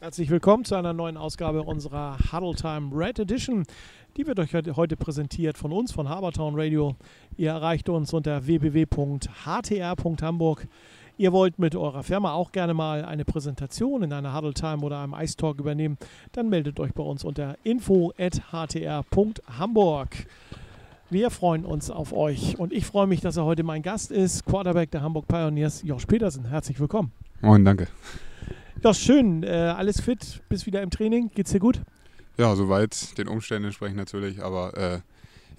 Herzlich willkommen zu einer neuen Ausgabe unserer Huddle Time Red Edition. Die wird euch heute präsentiert von uns, von Habertown Radio. Ihr erreicht uns unter www.htr.hamburg. Ihr wollt mit eurer Firma auch gerne mal eine Präsentation in einer Huddle Time oder einem Ice Talk übernehmen, dann meldet euch bei uns unter info.htr.hamburg. Wir freuen uns auf euch und ich freue mich, dass er heute mein Gast ist, Quarterback der Hamburg Pioneers, Josh Petersen. Herzlich willkommen. Moin, danke. Ja, schön. Äh, alles fit, bist wieder im Training. Geht's dir gut? Ja, soweit den Umständen entsprechend natürlich. Aber äh,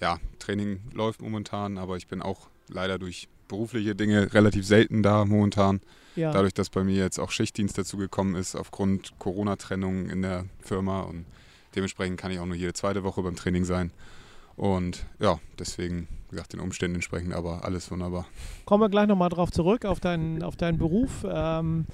ja, Training läuft momentan, aber ich bin auch leider durch berufliche Dinge relativ selten da momentan. Ja. Dadurch, dass bei mir jetzt auch Schichtdienst dazu gekommen ist, aufgrund Corona-Trennung in der Firma. Und dementsprechend kann ich auch nur jede zweite Woche beim Training sein. Und ja, deswegen, wie gesagt, den Umständen entsprechend, aber alles wunderbar. Kommen wir gleich nochmal drauf zurück, auf deinen, auf deinen Beruf. Ähm,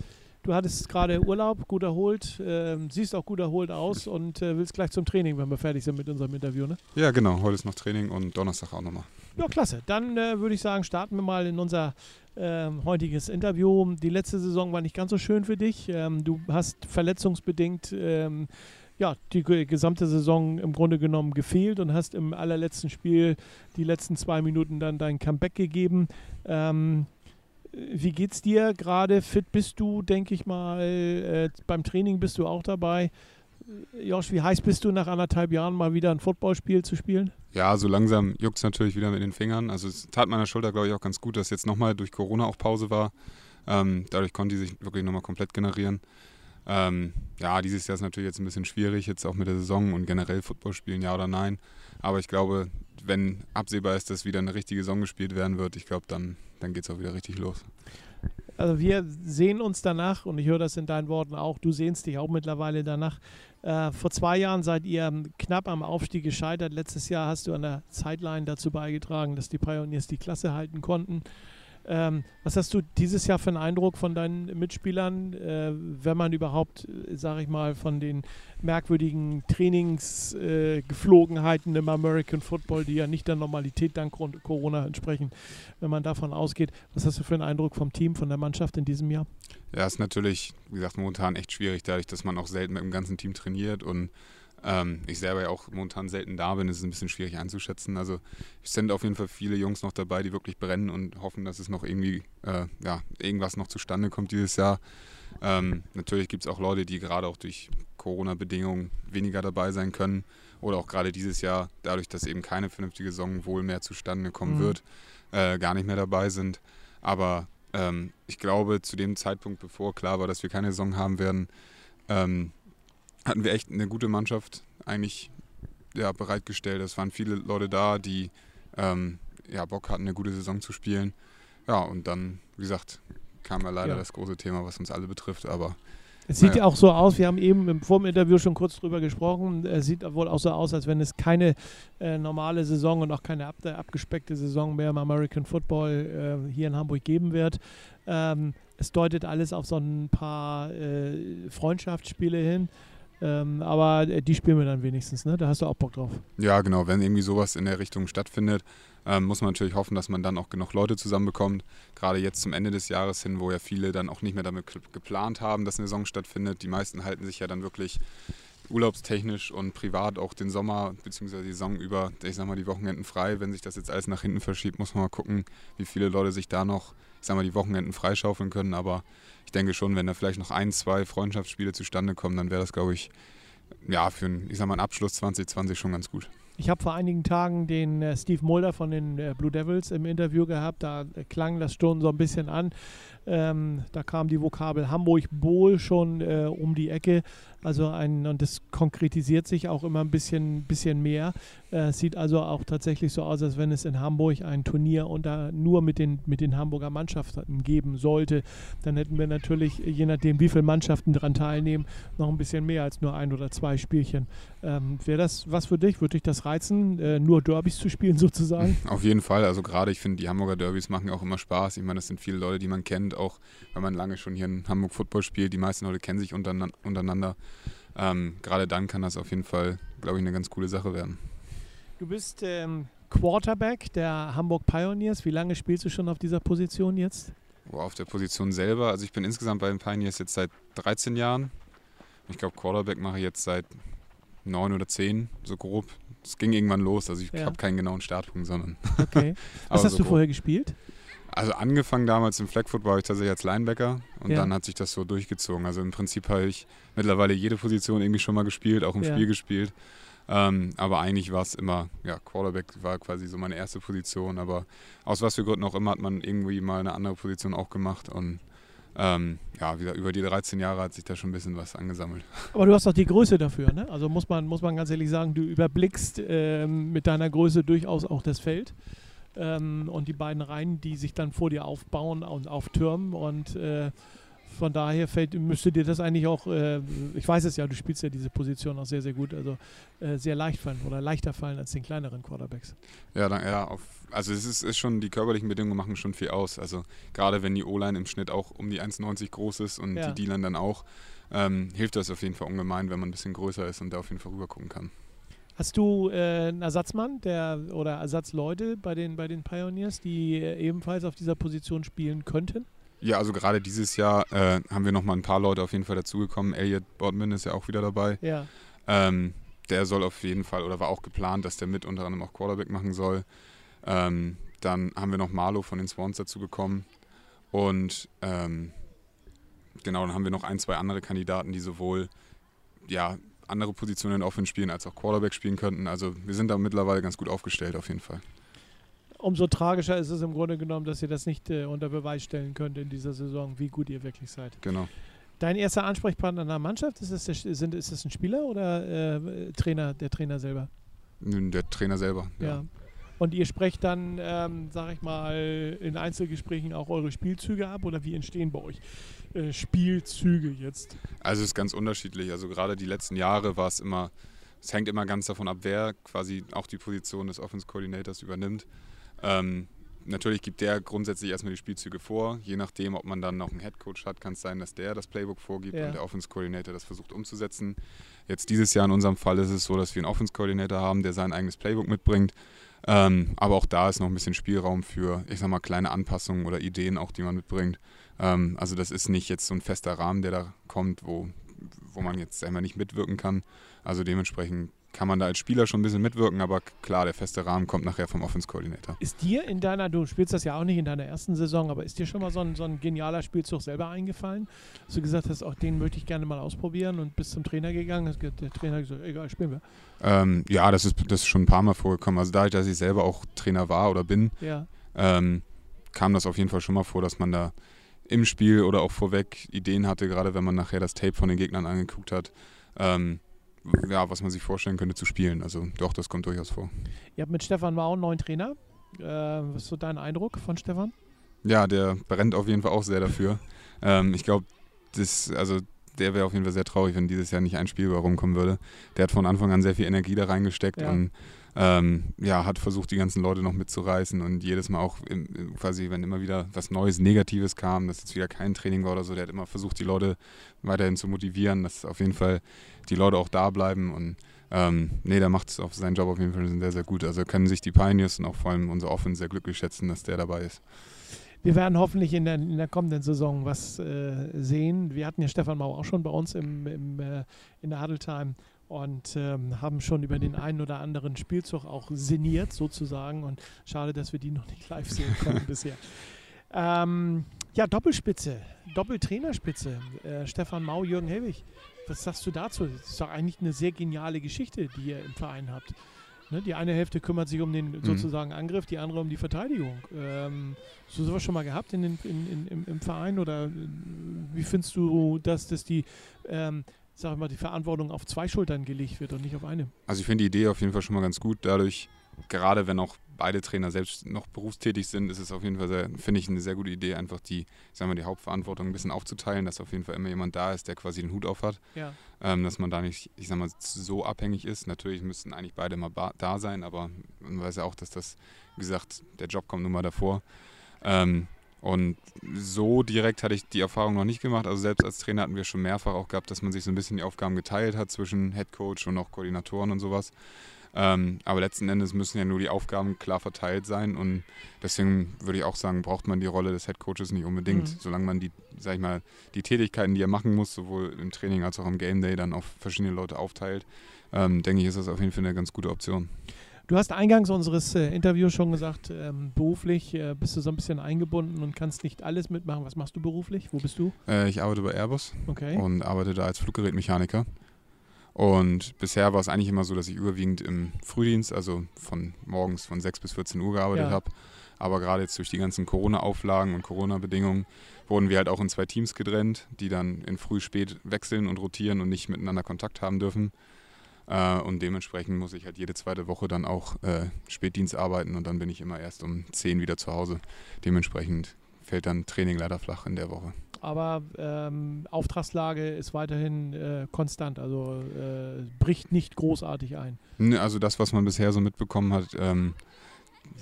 Du hattest gerade Urlaub, gut erholt, äh, siehst auch gut erholt aus und äh, willst gleich zum Training, wenn wir fertig sind mit unserem Interview, ne? Ja, genau. Heute ist noch Training und Donnerstag auch nochmal. Ja, klasse. Dann äh, würde ich sagen, starten wir mal in unser ähm, heutiges Interview. Die letzte Saison war nicht ganz so schön für dich. Ähm, du hast verletzungsbedingt ähm, ja, die gesamte Saison im Grunde genommen gefehlt und hast im allerletzten Spiel die letzten zwei Minuten dann dein Comeback gegeben. Ähm, wie geht's dir gerade? Fit bist du, denke ich mal. Äh, beim Training bist du auch dabei. Josh, wie heiß bist du nach anderthalb Jahren mal wieder ein Footballspiel zu spielen? Ja, so langsam juckt es natürlich wieder mit den Fingern. Also es tat meiner Schulter, glaube ich, auch ganz gut, dass jetzt nochmal durch Corona auch Pause war. Ähm, dadurch konnte die sich wirklich nochmal komplett generieren. Ähm, ja, dieses Jahr ist natürlich jetzt ein bisschen schwierig, jetzt auch mit der Saison und generell Football spielen, ja oder nein. Aber ich glaube, wenn absehbar ist, dass wieder eine richtige Saison gespielt werden wird, ich glaube, dann, dann geht es auch wieder richtig los. Also wir sehen uns danach, und ich höre das in deinen Worten auch, du sehnst dich auch mittlerweile danach. Äh, vor zwei Jahren seid ihr knapp am Aufstieg gescheitert. Letztes Jahr hast du an der Sideline dazu beigetragen, dass die Pioneers die Klasse halten konnten. Ähm, was hast du dieses Jahr für einen Eindruck von deinen Mitspielern, äh, wenn man überhaupt, äh, sage ich mal, von den merkwürdigen Trainingsgeflogenheiten äh, im American Football, die ja nicht der Normalität dank Corona entsprechen, wenn man davon ausgeht, was hast du für einen Eindruck vom Team, von der Mannschaft in diesem Jahr? Ja, ist natürlich, wie gesagt, momentan echt schwierig, dadurch, dass man auch selten mit dem ganzen Team trainiert und ähm, ich selber ja auch momentan selten da bin, ist es ein bisschen schwierig einzuschätzen. Also es sind auf jeden Fall viele Jungs noch dabei, die wirklich brennen und hoffen, dass es noch irgendwie, äh, ja, irgendwas noch zustande kommt dieses Jahr. Ähm, natürlich gibt es auch Leute, die gerade auch durch Corona-Bedingungen weniger dabei sein können oder auch gerade dieses Jahr, dadurch, dass eben keine vernünftige Saison wohl mehr zustande kommen mhm. wird, äh, gar nicht mehr dabei sind. Aber ähm, ich glaube, zu dem Zeitpunkt, bevor klar war, dass wir keine Saison haben werden, ähm, hatten wir echt eine gute Mannschaft eigentlich ja, bereitgestellt. Es waren viele Leute da, die ähm, ja, Bock hatten, eine gute Saison zu spielen. Ja, und dann, wie gesagt, kam ja leider ja. das große Thema, was uns alle betrifft, aber es sieht ja auch so aus, wir haben eben im, vor dem Interview schon kurz drüber gesprochen, es sieht wohl auch so aus, als wenn es keine äh, normale Saison und auch keine ab, abgespeckte Saison mehr im American Football äh, hier in Hamburg geben wird. Ähm, es deutet alles auf so ein paar äh, Freundschaftsspiele hin. Ähm, aber äh, die spielen wir dann wenigstens, ne? Da hast du auch Bock drauf. Ja, genau. Wenn irgendwie sowas in der Richtung stattfindet, ähm, muss man natürlich hoffen, dass man dann auch genug Leute zusammenbekommt. Gerade jetzt zum Ende des Jahres hin, wo ja viele dann auch nicht mehr damit geplant haben, dass eine Saison stattfindet. Die meisten halten sich ja dann wirklich urlaubstechnisch und privat auch den Sommer bzw. die Saison über, ich sag mal, die Wochenenden frei. Wenn sich das jetzt alles nach hinten verschiebt, muss man mal gucken, wie viele Leute sich da noch, ich sag mal, die Wochenenden freischaufeln können. Aber ich denke schon, wenn da vielleicht noch ein, zwei Freundschaftsspiele zustande kommen, dann wäre das, glaube ich, ja, für einen, ich sag mal, einen Abschluss 2020 schon ganz gut. Ich habe vor einigen Tagen den äh, Steve Mulder von den äh, Blue Devils im Interview gehabt. Da äh, klang das schon so ein bisschen an. Ähm, da kam die Vokabel Hamburg-Bohl schon äh, um die Ecke. Also ein, und das konkretisiert sich auch immer ein bisschen, bisschen mehr. Äh, sieht also auch tatsächlich so aus, als wenn es in Hamburg ein Turnier unter, nur mit den, mit den Hamburger Mannschaften geben sollte. Dann hätten wir natürlich, je nachdem, wie viele Mannschaften daran teilnehmen, noch ein bisschen mehr als nur ein oder zwei Spielchen. Ähm, Wäre das was für dich? Würde dich das reizen, äh, nur Derbys zu spielen sozusagen? Auf jeden Fall. Also gerade ich finde, die Hamburger Derbys machen auch immer Spaß. Ich meine, das sind viele Leute, die man kennt auch wenn man lange schon hier in Hamburg Football spielt. Die meisten Leute kennen sich untereinander. Ähm, Gerade dann kann das auf jeden Fall, glaube ich, eine ganz coole Sache werden. Du bist ähm, Quarterback der Hamburg Pioneers. Wie lange spielst du schon auf dieser Position jetzt? Oh, auf der Position selber. Also ich bin insgesamt bei den Pioneers jetzt seit 13 Jahren Ich glaube, Quarterback mache ich jetzt seit neun oder zehn, so grob. Es ging irgendwann los, also ich Ja. habe keinen genauen Startpunkt, sondern. Okay. Was hast so du grob. vorher gespielt? Also angefangen damals im Flag Football war ich tatsächlich als Linebacker und Ja. dann hat sich das so durchgezogen. Also im Prinzip habe ich mittlerweile jede Position irgendwie schon mal gespielt, auch im Ja. Spiel gespielt. Ähm, aber eigentlich war es immer, ja, Quarterback war quasi so meine erste Position, aber aus was für Gründen auch immer hat man irgendwie mal eine andere Position auch gemacht und ähm, ja, wieder über die 13 Jahre hat sich da schon ein bisschen was angesammelt. Aber du hast doch die Größe dafür, ne? Also muss man, muss man ganz ehrlich sagen, du überblickst ähm, mit deiner Größe durchaus auch das Feld. Ähm, und die beiden Reihen, die sich dann vor dir aufbauen und auftürmen. Und äh, von daher fällt, müsste dir das eigentlich auch, äh, ich weiß es ja, du spielst ja diese Position auch sehr, sehr gut, also äh, sehr leicht fallen oder leichter fallen als den kleineren Quarterbacks. Ja, dann, ja auf, also es ist, ist schon, die körperlichen Bedingungen machen schon viel aus. Also gerade wenn die O-Line im Schnitt auch um die 1,90 groß ist und Ja. die D-Line dann auch, ähm, hilft das auf jeden Fall ungemein, wenn man ein bisschen größer ist und da auf jeden Fall rüber gucken kann. Hast du äh, einen Ersatzmann der, oder Ersatzleute bei den, bei den Pioneers, die äh, ebenfalls auf dieser Position spielen könnten? Ja, also gerade dieses Jahr äh, haben wir nochmal ein paar Leute auf jeden Fall dazugekommen. Elliot Bodman ist ja auch wieder dabei. Ja. Ähm, der soll auf jeden Fall, oder war auch geplant, dass der mit unter anderem auch Quarterback machen soll. Ähm, dann haben wir noch Marlo von den Swans dazu bekommen. Und ähm, genau, dann haben wir noch ein, zwei andere Kandidaten, die sowohl ja, andere Positionen in Offense spielen, als auch Quarterback spielen könnten. Also wir sind da mittlerweile ganz gut aufgestellt auf jeden Fall. Umso tragischer ist es im Grunde genommen, dass ihr das nicht äh, unter Beweis stellen könnt in dieser Saison, wie gut ihr wirklich seid. Genau. Dein erster Ansprechpartner in der Mannschaft, ist es, der, sind, ist es ein Spieler oder äh, Trainer, der Trainer selber? Nun, Der Trainer selber. Ja. Und ihr sprecht dann, ähm, sag ich mal, in Einzelgesprächen auch eure Spielzüge ab oder wie entstehen bei euch äh, Spielzüge jetzt? Also es ist ganz unterschiedlich. Also gerade die letzten Jahre war es immer, es hängt immer ganz davon ab, wer quasi auch die Position des Offense Coordinators übernimmt. Ähm, natürlich gibt der grundsätzlich erstmal die Spielzüge vor. Je nachdem, ob man dann noch einen Headcoach hat, kann es sein, dass der das Playbook vorgibt Ja. und der Offense Coordinator das versucht umzusetzen. Jetzt dieses Jahr in unserem Fall ist es so, dass wir einen Offense Coordinator haben, der sein eigenes Playbook mitbringt. Ähm, aber auch da ist noch ein bisschen Spielraum für, ich sag mal, kleine Anpassungen oder Ideen auch, die man mitbringt. Ähm, also das ist nicht jetzt so ein fester Rahmen, der da kommt, wo, wo man jetzt einmal nicht mitwirken kann. Also dementsprechend kann man da als Spieler schon ein bisschen mitwirken, aber klar, der feste Rahmen kommt nachher vom Offense Coordinator. Ist dir in deiner, du spielst das ja auch nicht in deiner ersten Saison, aber ist dir schon mal so ein, so ein genialer Spielzug selber eingefallen? Dass du gesagt hast, auch den möchte ich gerne mal ausprobieren und bist zum Trainer gegangen, hast der Trainer gesagt, egal, spielen wir. Ähm, ja, das ist, das ist schon ein paar Mal vorgekommen. Also dadurch, dass ich selber auch Trainer war oder bin, Ja, ähm, kam das auf jeden Fall schon mal vor, dass man da im Spiel oder auch vorweg Ideen hatte, gerade wenn man nachher das Tape von den Gegnern angeguckt hat, ähm, ja, was man sich vorstellen könnte zu spielen. Also doch, das kommt durchaus vor. ihr habt mit Stefan Mau einen neuen Trainer. Äh, was ist so dein Eindruck von Stefan? Ja, der brennt auf jeden Fall auch sehr dafür. Ähm, ich glaube, das, also der wäre auf jeden Fall sehr traurig, wenn dieses Jahr nicht ein Spielbar rumkommen würde. Der hat von Anfang an sehr viel Energie da reingesteckt Ja. und ähm, ja, hat versucht, die ganzen Leute noch mitzureißen und jedes Mal auch im, quasi, wenn immer wieder was Neues, Negatives kam, dass jetzt wieder kein Training war oder so, der hat immer versucht, die Leute weiterhin zu motivieren, dass auf jeden Fall die Leute auch da bleiben und ähm, nee, der macht auf seinen Job auf jeden Fall sehr, sehr gut. Also können sich die Pioneers und auch vor allem unser Offense sehr glücklich schätzen, dass der dabei ist. Wir werden hoffentlich in der, in der kommenden Saison was äh, sehen. Wir hatten ja Stefan Mau auch schon bei uns im, im, äh, in der Huddle und ähm, haben schon über den einen oder anderen Spielzug auch sinniert sozusagen. Und schade, dass wir die noch nicht live sehen konnten bisher. Ähm, ja, Doppelspitze, Doppeltrainerspitze. Äh, Stefan Mau, Jürgen Helwig. Was sagst du dazu? Das ist doch eigentlich eine sehr geniale Geschichte, die ihr im Verein habt. Ne, die eine Hälfte kümmert sich um den sozusagen Angriff, die andere um die Verteidigung. Ähm, hast du sowas schon mal gehabt in den, in, in, im, im Verein oder äh, wie findest du, dass, dass die, ähm, sag ich mal, die Verantwortung auf zwei Schultern gelegt wird und nicht auf eine? Also ich finde die Idee auf jeden Fall schon mal ganz gut. Dadurch, gerade wenn auch beide Trainer selbst noch berufstätig sind, ist es auf jeden Fall, finde ich, eine sehr gute Idee, einfach die, sagen wir, die Hauptverantwortung ein bisschen aufzuteilen, dass auf jeden Fall immer jemand da ist, der quasi den Hut auf hat. Ja. Ähm, dass man da nicht, ich sag mal, so abhängig ist. Natürlich müssten eigentlich beide mal da sein, aber man weiß ja auch, dass das, wie gesagt, der Job kommt nun mal davor. Ähm, und so direkt hatte ich die Erfahrung noch nicht gemacht. Also selbst als Trainer hatten wir schon mehrfach auch gehabt, dass man sich so ein bisschen die Aufgaben geteilt hat zwischen Head Coach und auch Koordinatoren und sowas. Ähm, aber letzten Endes müssen ja nur die Aufgaben klar verteilt sein und deswegen würde ich auch sagen, braucht man die Rolle des Head Coaches nicht unbedingt, Mhm. solange man die sag ich mal, die Tätigkeiten, die er machen muss, sowohl im Training als auch im Game Day, dann auf verschiedene Leute aufteilt, ähm, denke ich, ist das auf jeden Fall eine ganz gute Option. Du hast eingangs unseres äh, Interviews schon gesagt, ähm, beruflich äh, bist du so ein bisschen eingebunden und kannst nicht alles mitmachen. Was machst du beruflich? Wo bist du? Äh, ich arbeite bei Airbus okay. und arbeite da als Fluggerätmechaniker. Und bisher war es eigentlich immer so, dass ich überwiegend im Frühdienst, also von morgens von 6 bis 14 Uhr gearbeitet Ja. habe. Aber gerade jetzt durch die ganzen Corona-Auflagen und Corona-Bedingungen wurden wir halt auch in zwei Teams getrennt, die dann in früh-spät wechseln und rotieren und nicht miteinander Kontakt haben dürfen. Äh, und dementsprechend muss ich halt jede zweite Woche dann auch äh, Spätdienst arbeiten und dann bin ich immer erst um 10 wieder zu Hause. Dementsprechend fällt dann Training leider flach in der Woche. Aber ähm, Auftragslage ist weiterhin äh, konstant, also äh, bricht nicht großartig ein. Ne, Also das, was man bisher so mitbekommen hat, ähm,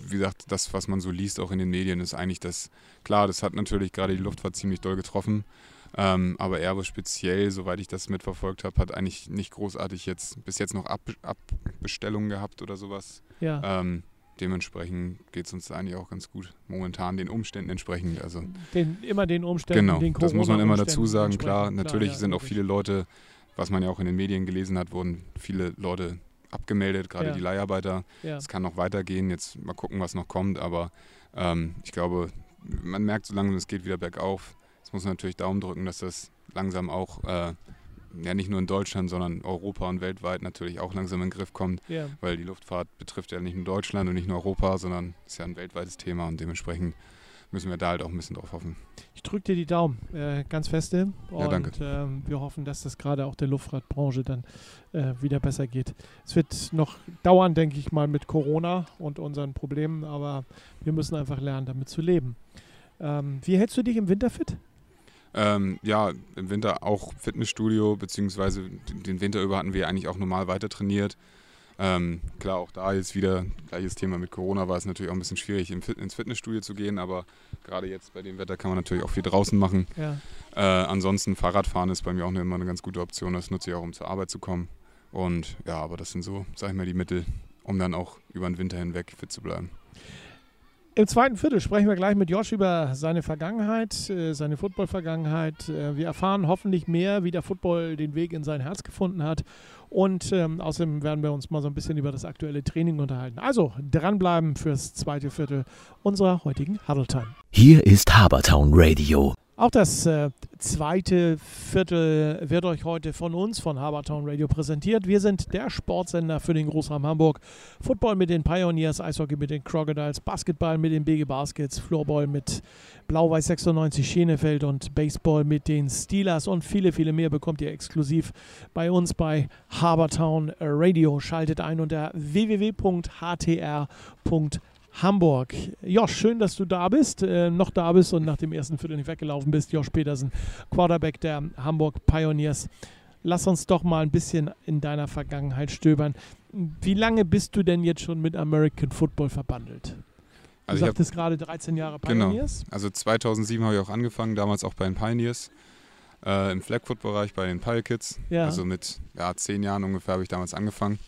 wie gesagt, das, was man so liest, auch in den Medien, ist eigentlich das, klar, das hat natürlich gerade die Luftfahrt ziemlich doll getroffen, ähm, aber Airbus speziell, soweit ich das mitverfolgt habe, hat eigentlich nicht großartig jetzt, bis jetzt noch Ab Abbestellungen gehabt oder sowas. Ja. Ähm, dementsprechend geht es uns eigentlich auch ganz gut, momentan den Umständen entsprechend. Also Den, immer den Umständen, Genau, den das muss man immer dazu Corona-Umständen sagen. Klar, natürlich ja, sind auch viele Leute, was man ja auch in den Medien gelesen hat, wurden viele Leute abgemeldet, gerade Ja. die Leiharbeiter. Es kann noch weitergehen, jetzt mal gucken, was noch kommt, aber ähm, ich glaube, man merkt so langsam, es geht wieder bergauf. Muss natürlich Daumen drücken, dass das langsam auch, äh, ja nicht nur in Deutschland, sondern Europa und weltweit natürlich auch langsam in den Griff kommt, Ja. weil die Luftfahrt betrifft ja nicht nur Deutschland und nicht nur Europa, sondern ist ja ein weltweites Thema und dementsprechend müssen wir da halt auch ein bisschen drauf hoffen. Ich drücke dir die Daumen, äh, ganz feste. Und Ja, danke. ähm, wir hoffen, dass das gerade auch der Luftfahrtbranche dann äh, wieder besser geht. Es wird noch dauern, denke ich mal, mit Corona und unseren Problemen, aber wir müssen einfach lernen, damit zu leben. Ähm, wie hältst du dich im Winter fit? Ähm, ja, im Winter auch Fitnessstudio, beziehungsweise den- Winter über hatten wir eigentlich auch normal weiter trainiert. Ähm, klar, auch da jetzt wieder gleiches Thema mit Corona war es natürlich auch ein bisschen schwierig, ins Fitnessstudio zu gehen, aber gerade jetzt bei dem Wetter kann man natürlich auch viel draußen machen. Ja. Äh, ansonsten Fahrradfahren ist bei mir auch immer eine ganz gute Option, das nutze ich auch, um zur Arbeit zu kommen. Und ja, aber das sind so, sag ich mal, die Mittel, um dann auch über den Winter hinweg fit zu bleiben. Im zweiten Viertel sprechen wir gleich mit Josh über seine Vergangenheit, äh, seine Football-Vergangenheit. Äh, wir erfahren hoffentlich mehr, wie der Football den Weg in sein Herz gefunden hat. Und ähm, außerdem werden wir uns mal so ein bisschen über das aktuelle Training unterhalten. Also dranbleiben fürs zweite Viertel unserer heutigen Huddle Time. Hier ist Habertown Radio. Auch das äh, zweite Viertel wird euch heute von uns, von Habertown Radio, präsentiert. Wir sind der Sportsender für den Großraum Hamburg. Football mit den Pioneers, Eishockey mit den Crocodiles, Basketball mit den BG Baskets, Floorball mit Blau-Weiß 96 Schenefeld und Baseball mit den Steelers und viele, viele mehr bekommt ihr exklusiv bei uns bei Habertown Radio. Schaltet ein unter www.htr.de. Hamburg. Josh, schön, dass du da bist, äh, noch da bist und nach dem ersten Viertel nicht weggelaufen bist. Josh Petersen, Quarterback der Hamburg Pioneers. Lass uns doch mal ein bisschen in deiner Vergangenheit stöbern. Wie lange bist du denn jetzt schon mit American Football verbandelt? Du Also ich habe sagtest gerade 13 Jahre Genau. Pioneers. Also 2007 habe ich auch angefangen, damals auch bei den Pioneers, äh, im Flag-Foot-Bereich bei den Pile Kids. Ja. Also mit ja, zehn Jahren ungefähr habe ich damals angefangen.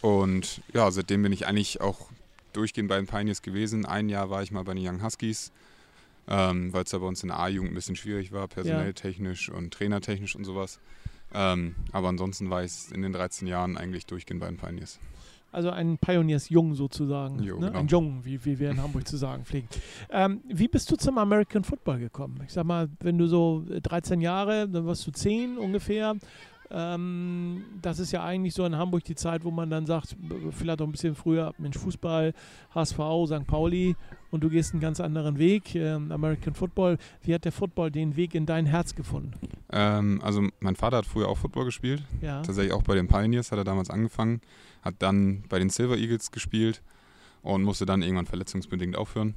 Und ja, seitdem bin ich eigentlich auch durchgehend bei den Pioneers gewesen. Ein Jahr war ich mal bei den Young Huskies, ähm, weil es da bei uns in der A-Jugend ein bisschen schwierig war, personell technisch und trainertechnisch und sowas. Ähm, aber ansonsten war ich in den 13 Jahren eigentlich durchgehend bei den Pioneers. Also ein Pioneers-Jung sozusagen. Jo, ne? genau. Ein Jung, wie, wie wir in Hamburg zu sagen pflegen. Ähm, wie bist du zum American Football gekommen? Ich sag mal, wenn du so 13 Jahre, dann warst du 10 ungefähr. Ähm, das ist ja eigentlich so in Hamburg die Zeit, wo man dann sagt, vielleicht auch ein bisschen früher, Mensch, Fußball, HSV, St. Pauli und du gehst einen ganz anderen Weg, ähm, American Football. Wie hat der Football den Weg in dein Herz gefunden? Ähm, also mein Vater hat früher auch Football gespielt. Ja, Tatsächlich auch bei den Pioneers hat er damals angefangen, hat dann bei den Silver Eagles gespielt und musste dann irgendwann verletzungsbedingt aufhören.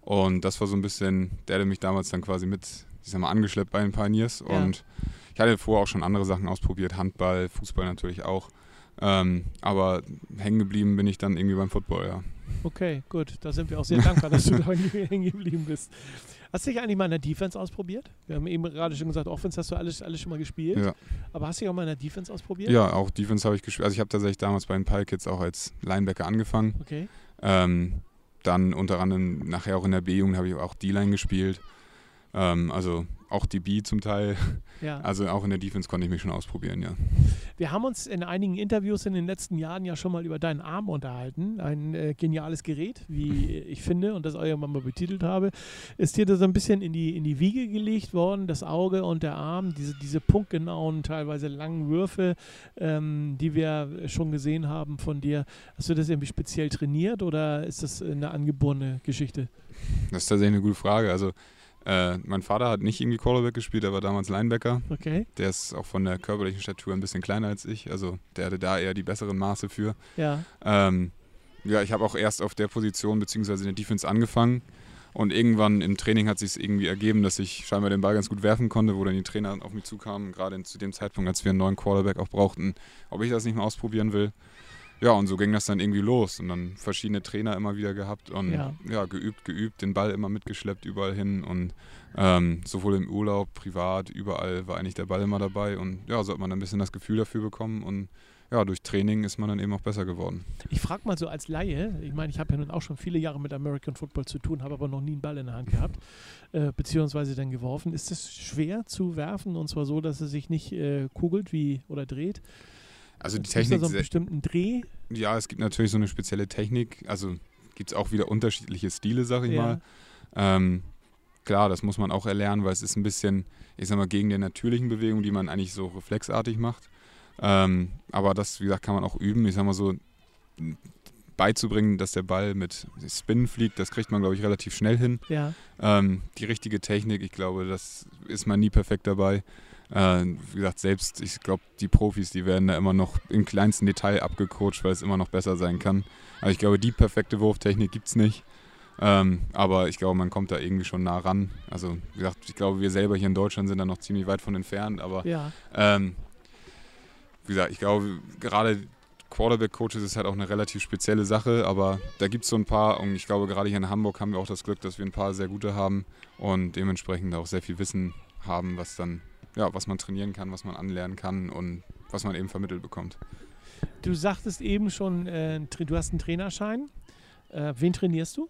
Und das war so ein bisschen der, der mich damals dann quasi mit, ich sag mal, angeschleppt bei den Pioneers. Ja. Und ich hatte vorher auch schon andere Sachen ausprobiert, Handball, Fußball natürlich auch. Ähm, aber hängen geblieben bin ich dann irgendwie beim Football, ja. okay, gut. Da sind wir auch sehr dankbar, dass du da hängen geblieben bist. Hast du dich eigentlich mal in der Defense ausprobiert? Wir haben eben gerade schon gesagt, Offense hast du alles, alles schon mal gespielt. Ja. Aber hast du dich auch mal in der Defense ausprobiert? Ja, auch Defense habe ich gespielt. Also ich habe tatsächlich damals bei den Pile Kids auch als Linebacker angefangen. Okay. Ähm, dann unter anderem nachher auch in der B-Jugend habe ich auch D-Line gespielt. Ähm, also auch die B zum Teil. Ja. Also auch in der Defense konnte ich mich schon ausprobieren, ja. Wir haben uns in einigen Interviews in den letzten Jahren ja schon mal über deinen Arm unterhalten. Ein äh, geniales Gerät, wie ich finde, und das irgendwann mal betitelt habe. Ist dir da so ein bisschen in die, in die Wiege gelegt worden, das Auge und der Arm, diese, diese punktgenauen, teilweise langen Würfe, ähm, die wir schon gesehen haben von dir. Hast du das irgendwie speziell trainiert oder ist das eine angeborene Geschichte? Das ist tatsächlich eine gute Frage. Also äh, mein Vater hat nicht irgendwie Quarterback gespielt, er war damals Linebacker. Okay. Der ist auch von der körperlichen Statur ein bisschen kleiner als ich. Also der hatte da eher die besseren Maße für. Ja. Ähm, ja, ich habe auch erst auf der Position bzw. in der Defense angefangen. Und irgendwann im Training hat sich es irgendwie ergeben, dass ich scheinbar den Ball ganz gut werfen konnte, wo dann die Trainer auf mich zukamen, gerade zu dem Zeitpunkt, als wir einen neuen Quarterback auch brauchten, ob ich das nicht mal ausprobieren will. Ja, und so ging das dann irgendwie los. Und dann verschiedene Trainer immer wieder gehabt und Ja. ja, geübt, geübt, den Ball immer mitgeschleppt, überall hin. Und ähm, sowohl im Urlaub, privat, überall war eigentlich der Ball immer dabei. Und ja, so hat man ein bisschen das Gefühl dafür bekommen. Und ja, durch Training ist man dann eben auch besser geworden. Ich frage mal so als Laie, ich meine, ich habe ja nun auch schon viele Jahre mit American Football zu tun, habe aber noch nie einen Ball in der Hand gehabt, äh, beziehungsweise dann geworfen. Ist es schwer zu werfen und zwar so, dass es sich nicht äh, kugelt wie oder dreht? Also die Gibt da Technik, so einen bestimmten Dreh? ja, es gibt natürlich so eine spezielle Technik. Also gibt es auch wieder unterschiedliche Stile, sag ich mal. Ähm, klar, das muss man auch erlernen, weil es ist ein bisschen, ich sag mal, gegen der natürlichen Bewegung, die man eigentlich so reflexartig macht. Ähm, aber das, wie gesagt, kann man auch üben. Ich sag mal so, beizubringen, dass der Ball mit Spin fliegt, das kriegt man, glaube ich, relativ schnell hin. Ja, Ähm, die richtige Technik, ich glaube, das ist man nie perfekt dabei. Äh, wie gesagt, selbst, ich glaube, die Profis, die werden da immer noch im kleinsten Detail abgecoacht, weil es immer noch besser sein kann. Also ich glaube, die perfekte Wurftechnik gibt es nicht. Ähm, aber ich glaube, man kommt da irgendwie schon nah ran. Also, wie gesagt, ich glaube, wir selber hier in Deutschland sind da noch ziemlich weit von entfernt. Aber ja, ähm, wie gesagt, ich glaube, gerade Quarterback-Coaches ist halt auch eine relativ spezielle Sache, aber da gibt es so ein paar und ich glaube, gerade hier in Hamburg haben wir auch das Glück, dass wir ein paar sehr gute haben und dementsprechend auch sehr viel Wissen haben, was dann, ja, was man trainieren kann, was man anlernen kann und was man eben vermittelt bekommt. Du sagtest eben schon, äh, du hast einen Trainerschein. Äh, wen trainierst du?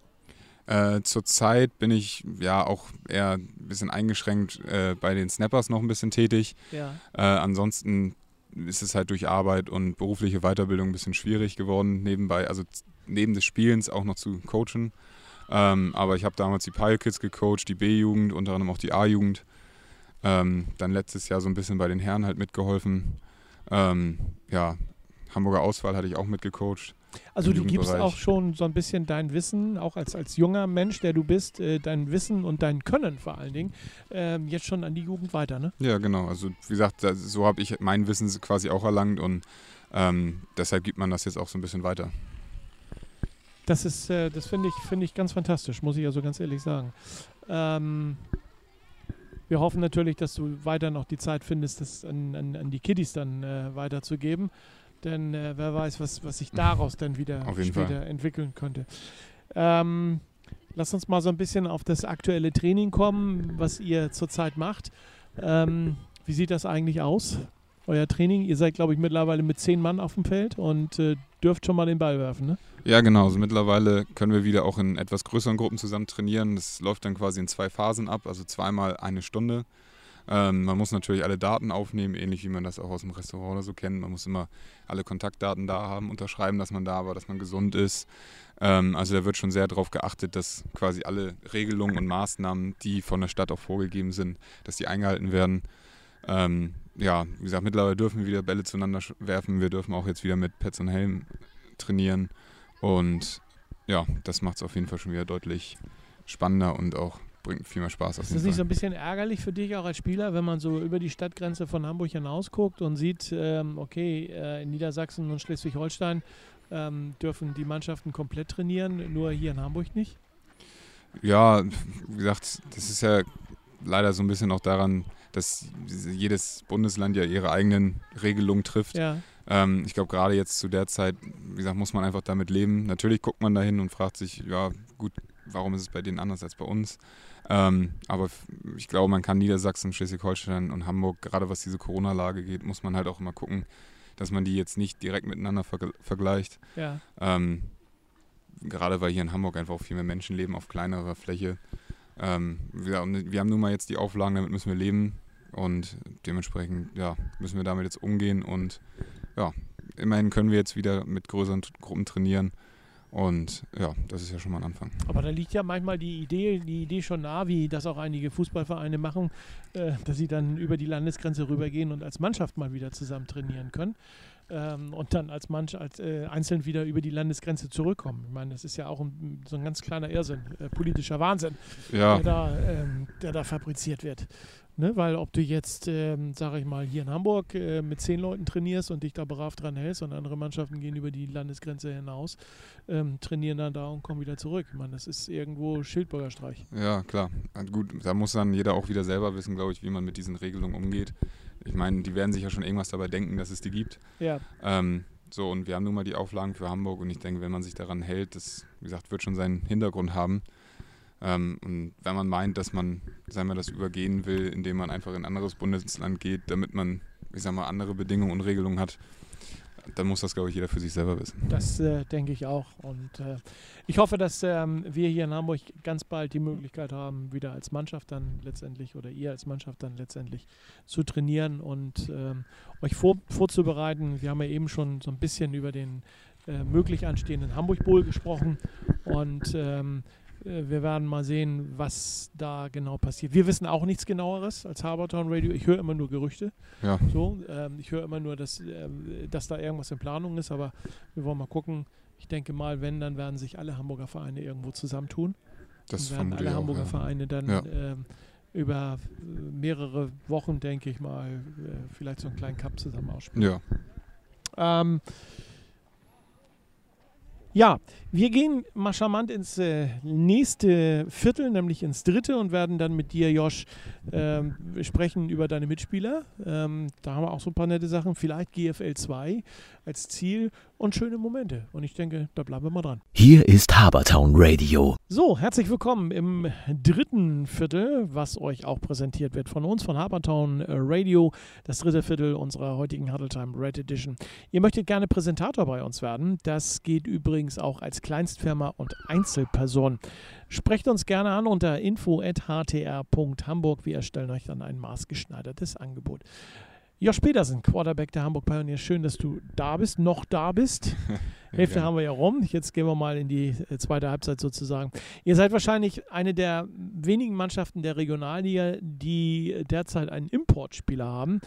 Äh, Zurzeit bin ich ja auch eher ein bisschen eingeschränkt äh, bei den Snappers noch ein bisschen tätig. Ja. Äh, ansonsten ist es halt durch Arbeit und berufliche Weiterbildung ein bisschen schwierig geworden, nebenbei, also neben des Spielens auch noch zu coachen. Ähm, aber ich habe damals die Pile Kids gecoacht, die B-Jugend, unter anderem auch die A-Jugend. Ähm, dann letztes Jahr so ein bisschen bei den Herren halt mitgeholfen. Ähm, ja, Hamburger Auswahl hatte ich auch mitgecoacht. Also du gibst auch schon so ein bisschen dein Wissen, auch als, als junger Mensch, der du bist, äh, dein Wissen und dein Können vor allen Dingen, ähm, jetzt schon an die Jugend weiter, ne? Ja, genau. Also wie gesagt, so habe ich mein Wissen quasi auch erlangt und ähm, deshalb gibt man das jetzt auch so ein bisschen weiter. Das ist, äh, das finde ich, finde ich ganz fantastisch, muss ich also ganz ehrlich sagen. Ähm, wir hoffen natürlich, dass du weiter noch die Zeit findest, das an, an, an die Kiddies dann äh, weiterzugeben. Denn äh, wer weiß, was, was sich daraus dann wieder später entwickeln könnte. Ähm, lass uns mal so ein bisschen auf das aktuelle Training kommen, was ihr zurzeit macht. Ähm, wie sieht das eigentlich aus? Euer Training, ihr seid, glaube ich, mittlerweile mit zehn Mann auf dem Feld und äh, dürft schon mal den Ball werfen, ne? Ja, genau. Also mittlerweile können wir wieder auch in etwas größeren Gruppen zusammen trainieren. Das läuft dann quasi in zwei Phasen ab, also zweimal eine Stunde. Ähm, man muss natürlich alle Daten aufnehmen, ähnlich wie man das auch aus dem Restaurant oder so kennt. Man muss immer alle Kontaktdaten da haben, unterschreiben, dass man da war, dass man gesund ist. Ähm, also da wird schon sehr darauf geachtet, dass quasi alle Regelungen und Maßnahmen, die von der Stadt auch vorgegeben sind, dass die eingehalten werden. Ähm, ja, wie gesagt, mittlerweile dürfen wir wieder Bälle zueinander werfen. Wir dürfen auch jetzt wieder mit Pets und Helm trainieren. Und ja, das macht es auf jeden Fall schon wieder deutlich spannender und auch bringt viel mehr Spaß auf Ist das nicht so ein bisschen ärgerlich für dich auch als Spieler, wenn man so über die Stadtgrenze von Hamburg hinaus guckt und sieht, ähm, okay, äh, in Niedersachsen und Schleswig-Holstein ähm, dürfen die Mannschaften komplett trainieren, nur hier in Hamburg nicht? Ja, wie gesagt, das ist ja leider so ein bisschen auch daran, dass jedes Bundesland ja ihre eigenen Regelungen trifft. Ja, Ähm, ich glaube, gerade jetzt zu der Zeit, wie gesagt, muss man einfach damit leben. Natürlich guckt man dahin und fragt sich, ja, gut, warum ist es bei denen anders als bei uns? Ähm, aber ich glaube, man kann Niedersachsen, Schleswig-Holstein und Hamburg, gerade was diese Corona-Lage geht, muss man halt auch immer gucken, dass man die jetzt nicht direkt miteinander verg vergleicht. ja. Ähm, gerade weil hier in Hamburg einfach auch viel mehr Menschen leben auf kleinerer Fläche. Ähm, wir, wir haben nun mal jetzt die Auflagen, damit müssen wir leben und dementsprechend ja, müssen wir damit jetzt umgehen und ja, immerhin können wir jetzt wieder mit größeren Gruppen trainieren. Und ja, das ist ja schon mal ein Anfang. Aber da liegt ja manchmal die Idee, die Idee schon nah, wie das auch einige Fußballvereine machen, äh, dass sie dann über die Landesgrenze rübergehen und als Mannschaft mal wieder zusammen trainieren können ähm, und dann als Mann, als äh, einzeln wieder über die Landesgrenze zurückkommen. Ich meine, das ist ja auch ein, so ein ganz kleiner Irrsinn, äh, politischer Wahnsinn, ja. der, da, ähm, der da fabriziert wird. Ne? Weil ob du jetzt, ähm, sage ich mal, hier in Hamburg äh, mit zehn Leuten trainierst und dich da brav dran hältst und andere Mannschaften gehen über die Landesgrenze hinaus, ähm, trainieren dann da und kommen wieder zurück. Ich meine, das ist irgendwo Schildbürgerstreich. Ja, klar. Gut, da muss dann jeder auch wieder selber wissen, glaube ich, wie man mit diesen Regelungen umgeht. Ich meine, die werden sich ja schon irgendwas dabei denken, dass es die gibt. Ja. Ähm, so, und wir haben nun mal die Auflagen für Hamburg und ich denke, wenn man sich daran hält, das, wie gesagt, wird schon seinen Hintergrund haben. Ähm, und wenn man meint, dass man, sagen wir, das übergehen will, indem man einfach in ein anderes Bundesland geht, damit man, ich sag mal, andere Bedingungen und Regelungen hat, dann muss das, glaube ich, jeder für sich selber wissen. Das äh, denke ich auch. Und äh, ich hoffe, dass ähm, wir hier in Hamburg ganz bald die Möglichkeit haben, wieder als Mannschaft dann letztendlich oder ihr als Mannschaft dann letztendlich zu trainieren und ähm, euch vor, vorzubereiten. Wir haben ja eben schon so ein bisschen über den äh, möglich anstehenden Hamburg Bowl gesprochen und ähm, äh, wir werden mal sehen, was da genau passiert. Wir wissen auch nichts genaueres als Harbortown Radio. Ich höre immer nur Gerüchte. Ja. So, ähm, ich höre immer nur, dass, ähm, dass da irgendwas in Planung ist, aber wir wollen mal gucken. Ich denke mal, wenn, dann werden sich alle Hamburger Vereine irgendwo zusammentun. Das und werden alle auch, Hamburger ja. Vereine dann Ja. ähm, über äh, mehrere Wochen, denke ich mal, äh, vielleicht so einen kleinen Cup zusammen ausspielen. Ja, Ähm, ja, wir gehen mal charmant ins äh, nächste Viertel, nämlich ins dritte und werden dann mit dir, Josh, ähm, sprechen über deine Mitspieler. Ähm, da haben wir auch so ein paar nette Sachen. Vielleicht GFL 2 als Ziel und schöne Momente. Und ich denke, da bleiben wir mal dran. Hier ist Habertown Radio. So, herzlich willkommen im dritten Viertel, was euch auch präsentiert wird von uns, von Habertown äh, Radio, das dritte Viertel unserer heutigen Huddle Time Red Edition. Ihr möchtet gerne Präsentator bei uns werden. Das geht übrigens auch als Kleinstfirma und Einzelperson. Sprecht uns gerne an unter info.htr.hamburg. Wir erstellen euch dann ein maßgeschneidertes Angebot. Josh Petersen, Quarterback der Hamburg Pioneers. Schön, dass du da bist, noch da bist. Hälfte gerne. haben wir ja rum. Jetzt gehen wir mal in die äh, zweite Halbzeit sozusagen. Ihr seid wahrscheinlich eine der wenigen Mannschaften der Regionalliga, die derzeit einen Importspieler haben.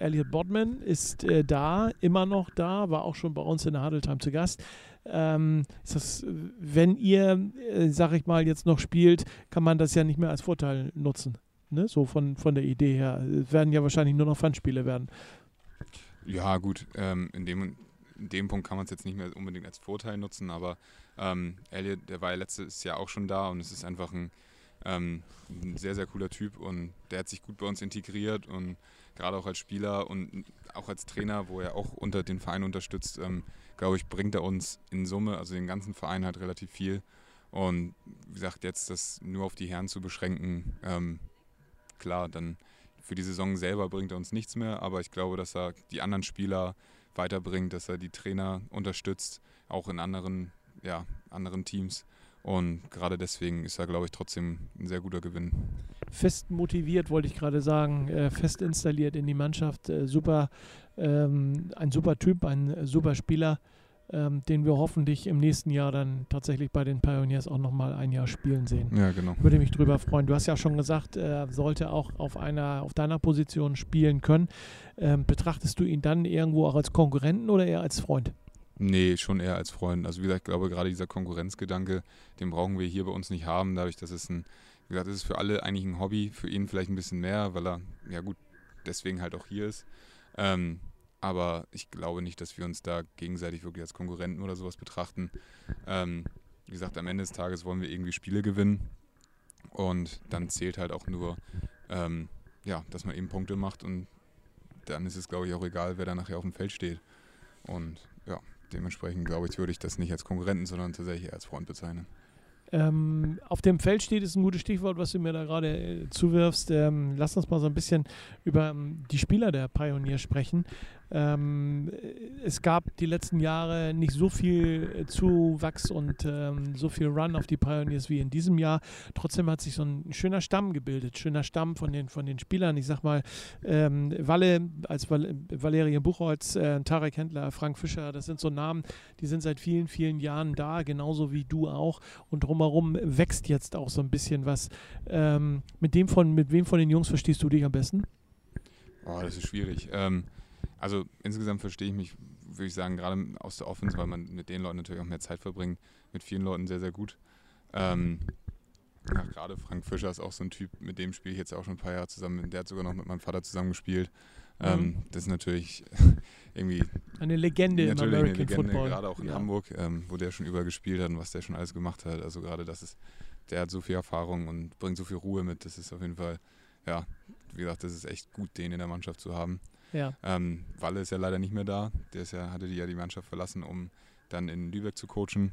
Elliot Bodman ist äh, da, immer noch da, war auch schon bei uns in der Huddle Time zu Gast. Ähm, ist das, wenn ihr, äh, sag ich mal, jetzt noch spielt, kann man das ja nicht mehr als Vorteil nutzen. Ne? So von, von der Idee her. Es werden ja wahrscheinlich nur noch Fun-Spiele werden. Ja, gut, ähm, in, dem, in dem Punkt kann man es jetzt nicht mehr unbedingt als Vorteil nutzen, aber ähm, Elliot, der war ja letztes Jahr auch schon da und es ist einfach ein, ähm, ein sehr, sehr cooler Typ und der hat sich gut bei uns integriert und gerade auch als Spieler und auch als Trainer, wo er auch unter den Verein unterstützt, ähm, glaube ich, bringt er uns in Summe, also den ganzen Verein halt relativ viel. Und wie gesagt, jetzt das nur auf die Herren zu beschränken, ähm, klar, dann für die Saison selber bringt er uns nichts mehr, aber ich glaube, dass er die anderen Spieler weiterbringt, dass er die Trainer unterstützt, auch in anderen, ja, anderen Teams. Und gerade deswegen ist er, glaube ich, trotzdem ein sehr guter Gewinn. fest motiviert, wollte ich gerade sagen, äh, fest installiert in die Mannschaft. Äh, super, ähm, ein super Typ, ein super Spieler, ähm, den wir hoffentlich im nächsten Jahr dann tatsächlich bei den Pioneers auch nochmal ein Jahr spielen sehen. Ja, genau. Würde mich drüber freuen. Du hast ja schon gesagt, er sollte auch auf einer, auf deiner Position spielen können. Ähm, betrachtest du ihn dann irgendwo auch als Konkurrenten oder eher als Freund? Nee, schon eher als Freund. Also wie gesagt, ich glaube gerade dieser Konkurrenzgedanke, den brauchen wir hier bei uns nicht haben, dadurch, dass es ein, wie gesagt, es ist für alle eigentlich ein Hobby, für ihn vielleicht ein bisschen mehr, weil er, ja gut, deswegen halt auch hier ist. Ähm, aber ich glaube nicht, dass wir uns da gegenseitig wirklich als Konkurrenten oder sowas betrachten. Ähm, wie gesagt, am Ende des Tages wollen wir irgendwie Spiele gewinnen und dann zählt halt auch nur, ähm, ja, dass man eben Punkte macht und dann ist es, glaube ich, auch egal, wer da nachher auf dem Feld steht. Und ja, dementsprechend glaube ich, würde ich das nicht als Konkurrenten, sondern tatsächlich als Freund bezeichnen. Ähm, auf dem Feld steht, ist ein gutes Stichwort, was du mir da gerade äh, zuwirfst. Ähm, lass uns mal so ein bisschen über ähm, die Spieler der Pioneer sprechen. Ähm, es gab die letzten Jahre nicht so viel Zuwachs und ähm, so viel Run auf die Pioneers wie in diesem Jahr. Trotzdem hat sich so ein schöner Stamm gebildet, schöner Stamm von den, von den Spielern. Ich sag mal, ähm, Walle als Val Valerien Buchholz, äh, Tarek Händler, Frank Fischer, das sind so Namen, die sind seit vielen, vielen Jahren da, genauso wie du auch. Und drumherum wächst jetzt auch so ein bisschen was. Ähm, mit, dem von, mit wem von den Jungs verstehst du dich am besten? Oh, das ist schwierig. Ähm, also insgesamt verstehe ich mich, würde ich sagen, gerade aus der Offense, weil man mit den Leuten natürlich auch mehr Zeit verbringt, mit vielen Leuten sehr, sehr gut. Ähm, ja, gerade Frank Fischer ist auch so ein Typ, mit dem spiele ich jetzt auch schon ein paar Jahre zusammen. Der hat sogar noch mit meinem Vater zusammen gespielt. Ähm, mhm. Das ist natürlich irgendwie eine Legende im American eine Legende, Football. Gerade auch in ja. Hamburg, ähm, wo der schon übergespielt hat und was der schon alles gemacht hat. Also gerade das ist, der hat so viel Erfahrung und bringt so viel Ruhe mit. Das ist auf jeden Fall, ja, wie gesagt, das ist echt gut, den in der Mannschaft zu haben. Ja. Ähm, Walle ist ja leider nicht mehr da. Der ist ja, hatte die ja die Mannschaft verlassen, um dann in Lübeck zu coachen.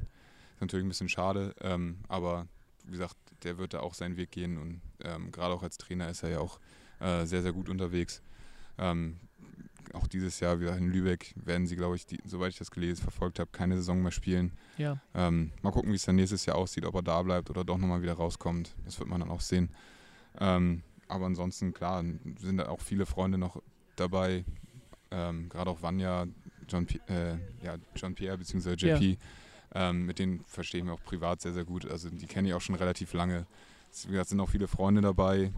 Ist natürlich ein bisschen schade, ähm, aber wie gesagt, der wird da auch seinen Weg gehen und ähm, gerade auch als Trainer ist er ja auch äh, sehr, sehr gut unterwegs. Ähm, auch dieses Jahr wieder in Lübeck werden sie, glaube ich, die, soweit ich das gelesen, verfolgt habe, keine Saison mehr spielen. Ja. Ähm, mal gucken, wie es dann nächstes Jahr aussieht, ob er da bleibt oder doch nochmal wieder rauskommt. Das wird man dann auch sehen. Ähm, aber ansonsten, klar, sind da auch viele Freunde noch dabei. Ähm, Gerade auch Vanya, John, äh, ja, John Pierre bzw. JP. Ja. Ähm, mit denen verstehe ich mich auch privat sehr, sehr gut. Also die kenne ich auch schon relativ lange. Es sind auch viele Freunde dabei,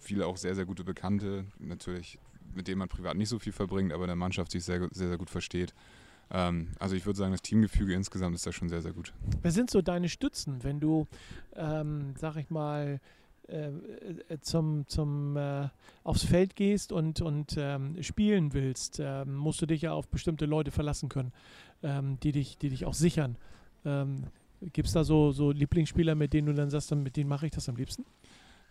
viele auch sehr, sehr gute Bekannte. Natürlich, mit denen man privat nicht so viel verbringt, aber in der Mannschaft sich sehr, sehr, sehr gut versteht. Ähm, also ich würde sagen, das Teamgefüge insgesamt ist da schon sehr, sehr gut. Wer sind so deine Stützen, wenn du, ähm, sag ich mal, zum, zum äh, aufs Feld gehst und, und ähm, spielen willst, ähm, musst du dich ja auf bestimmte Leute verlassen können, ähm, die, dich, die dich auch sichern. Ähm, Gibt es da so, so Lieblingsspieler, mit denen du dann sagst, mit denen mache ich das am liebsten?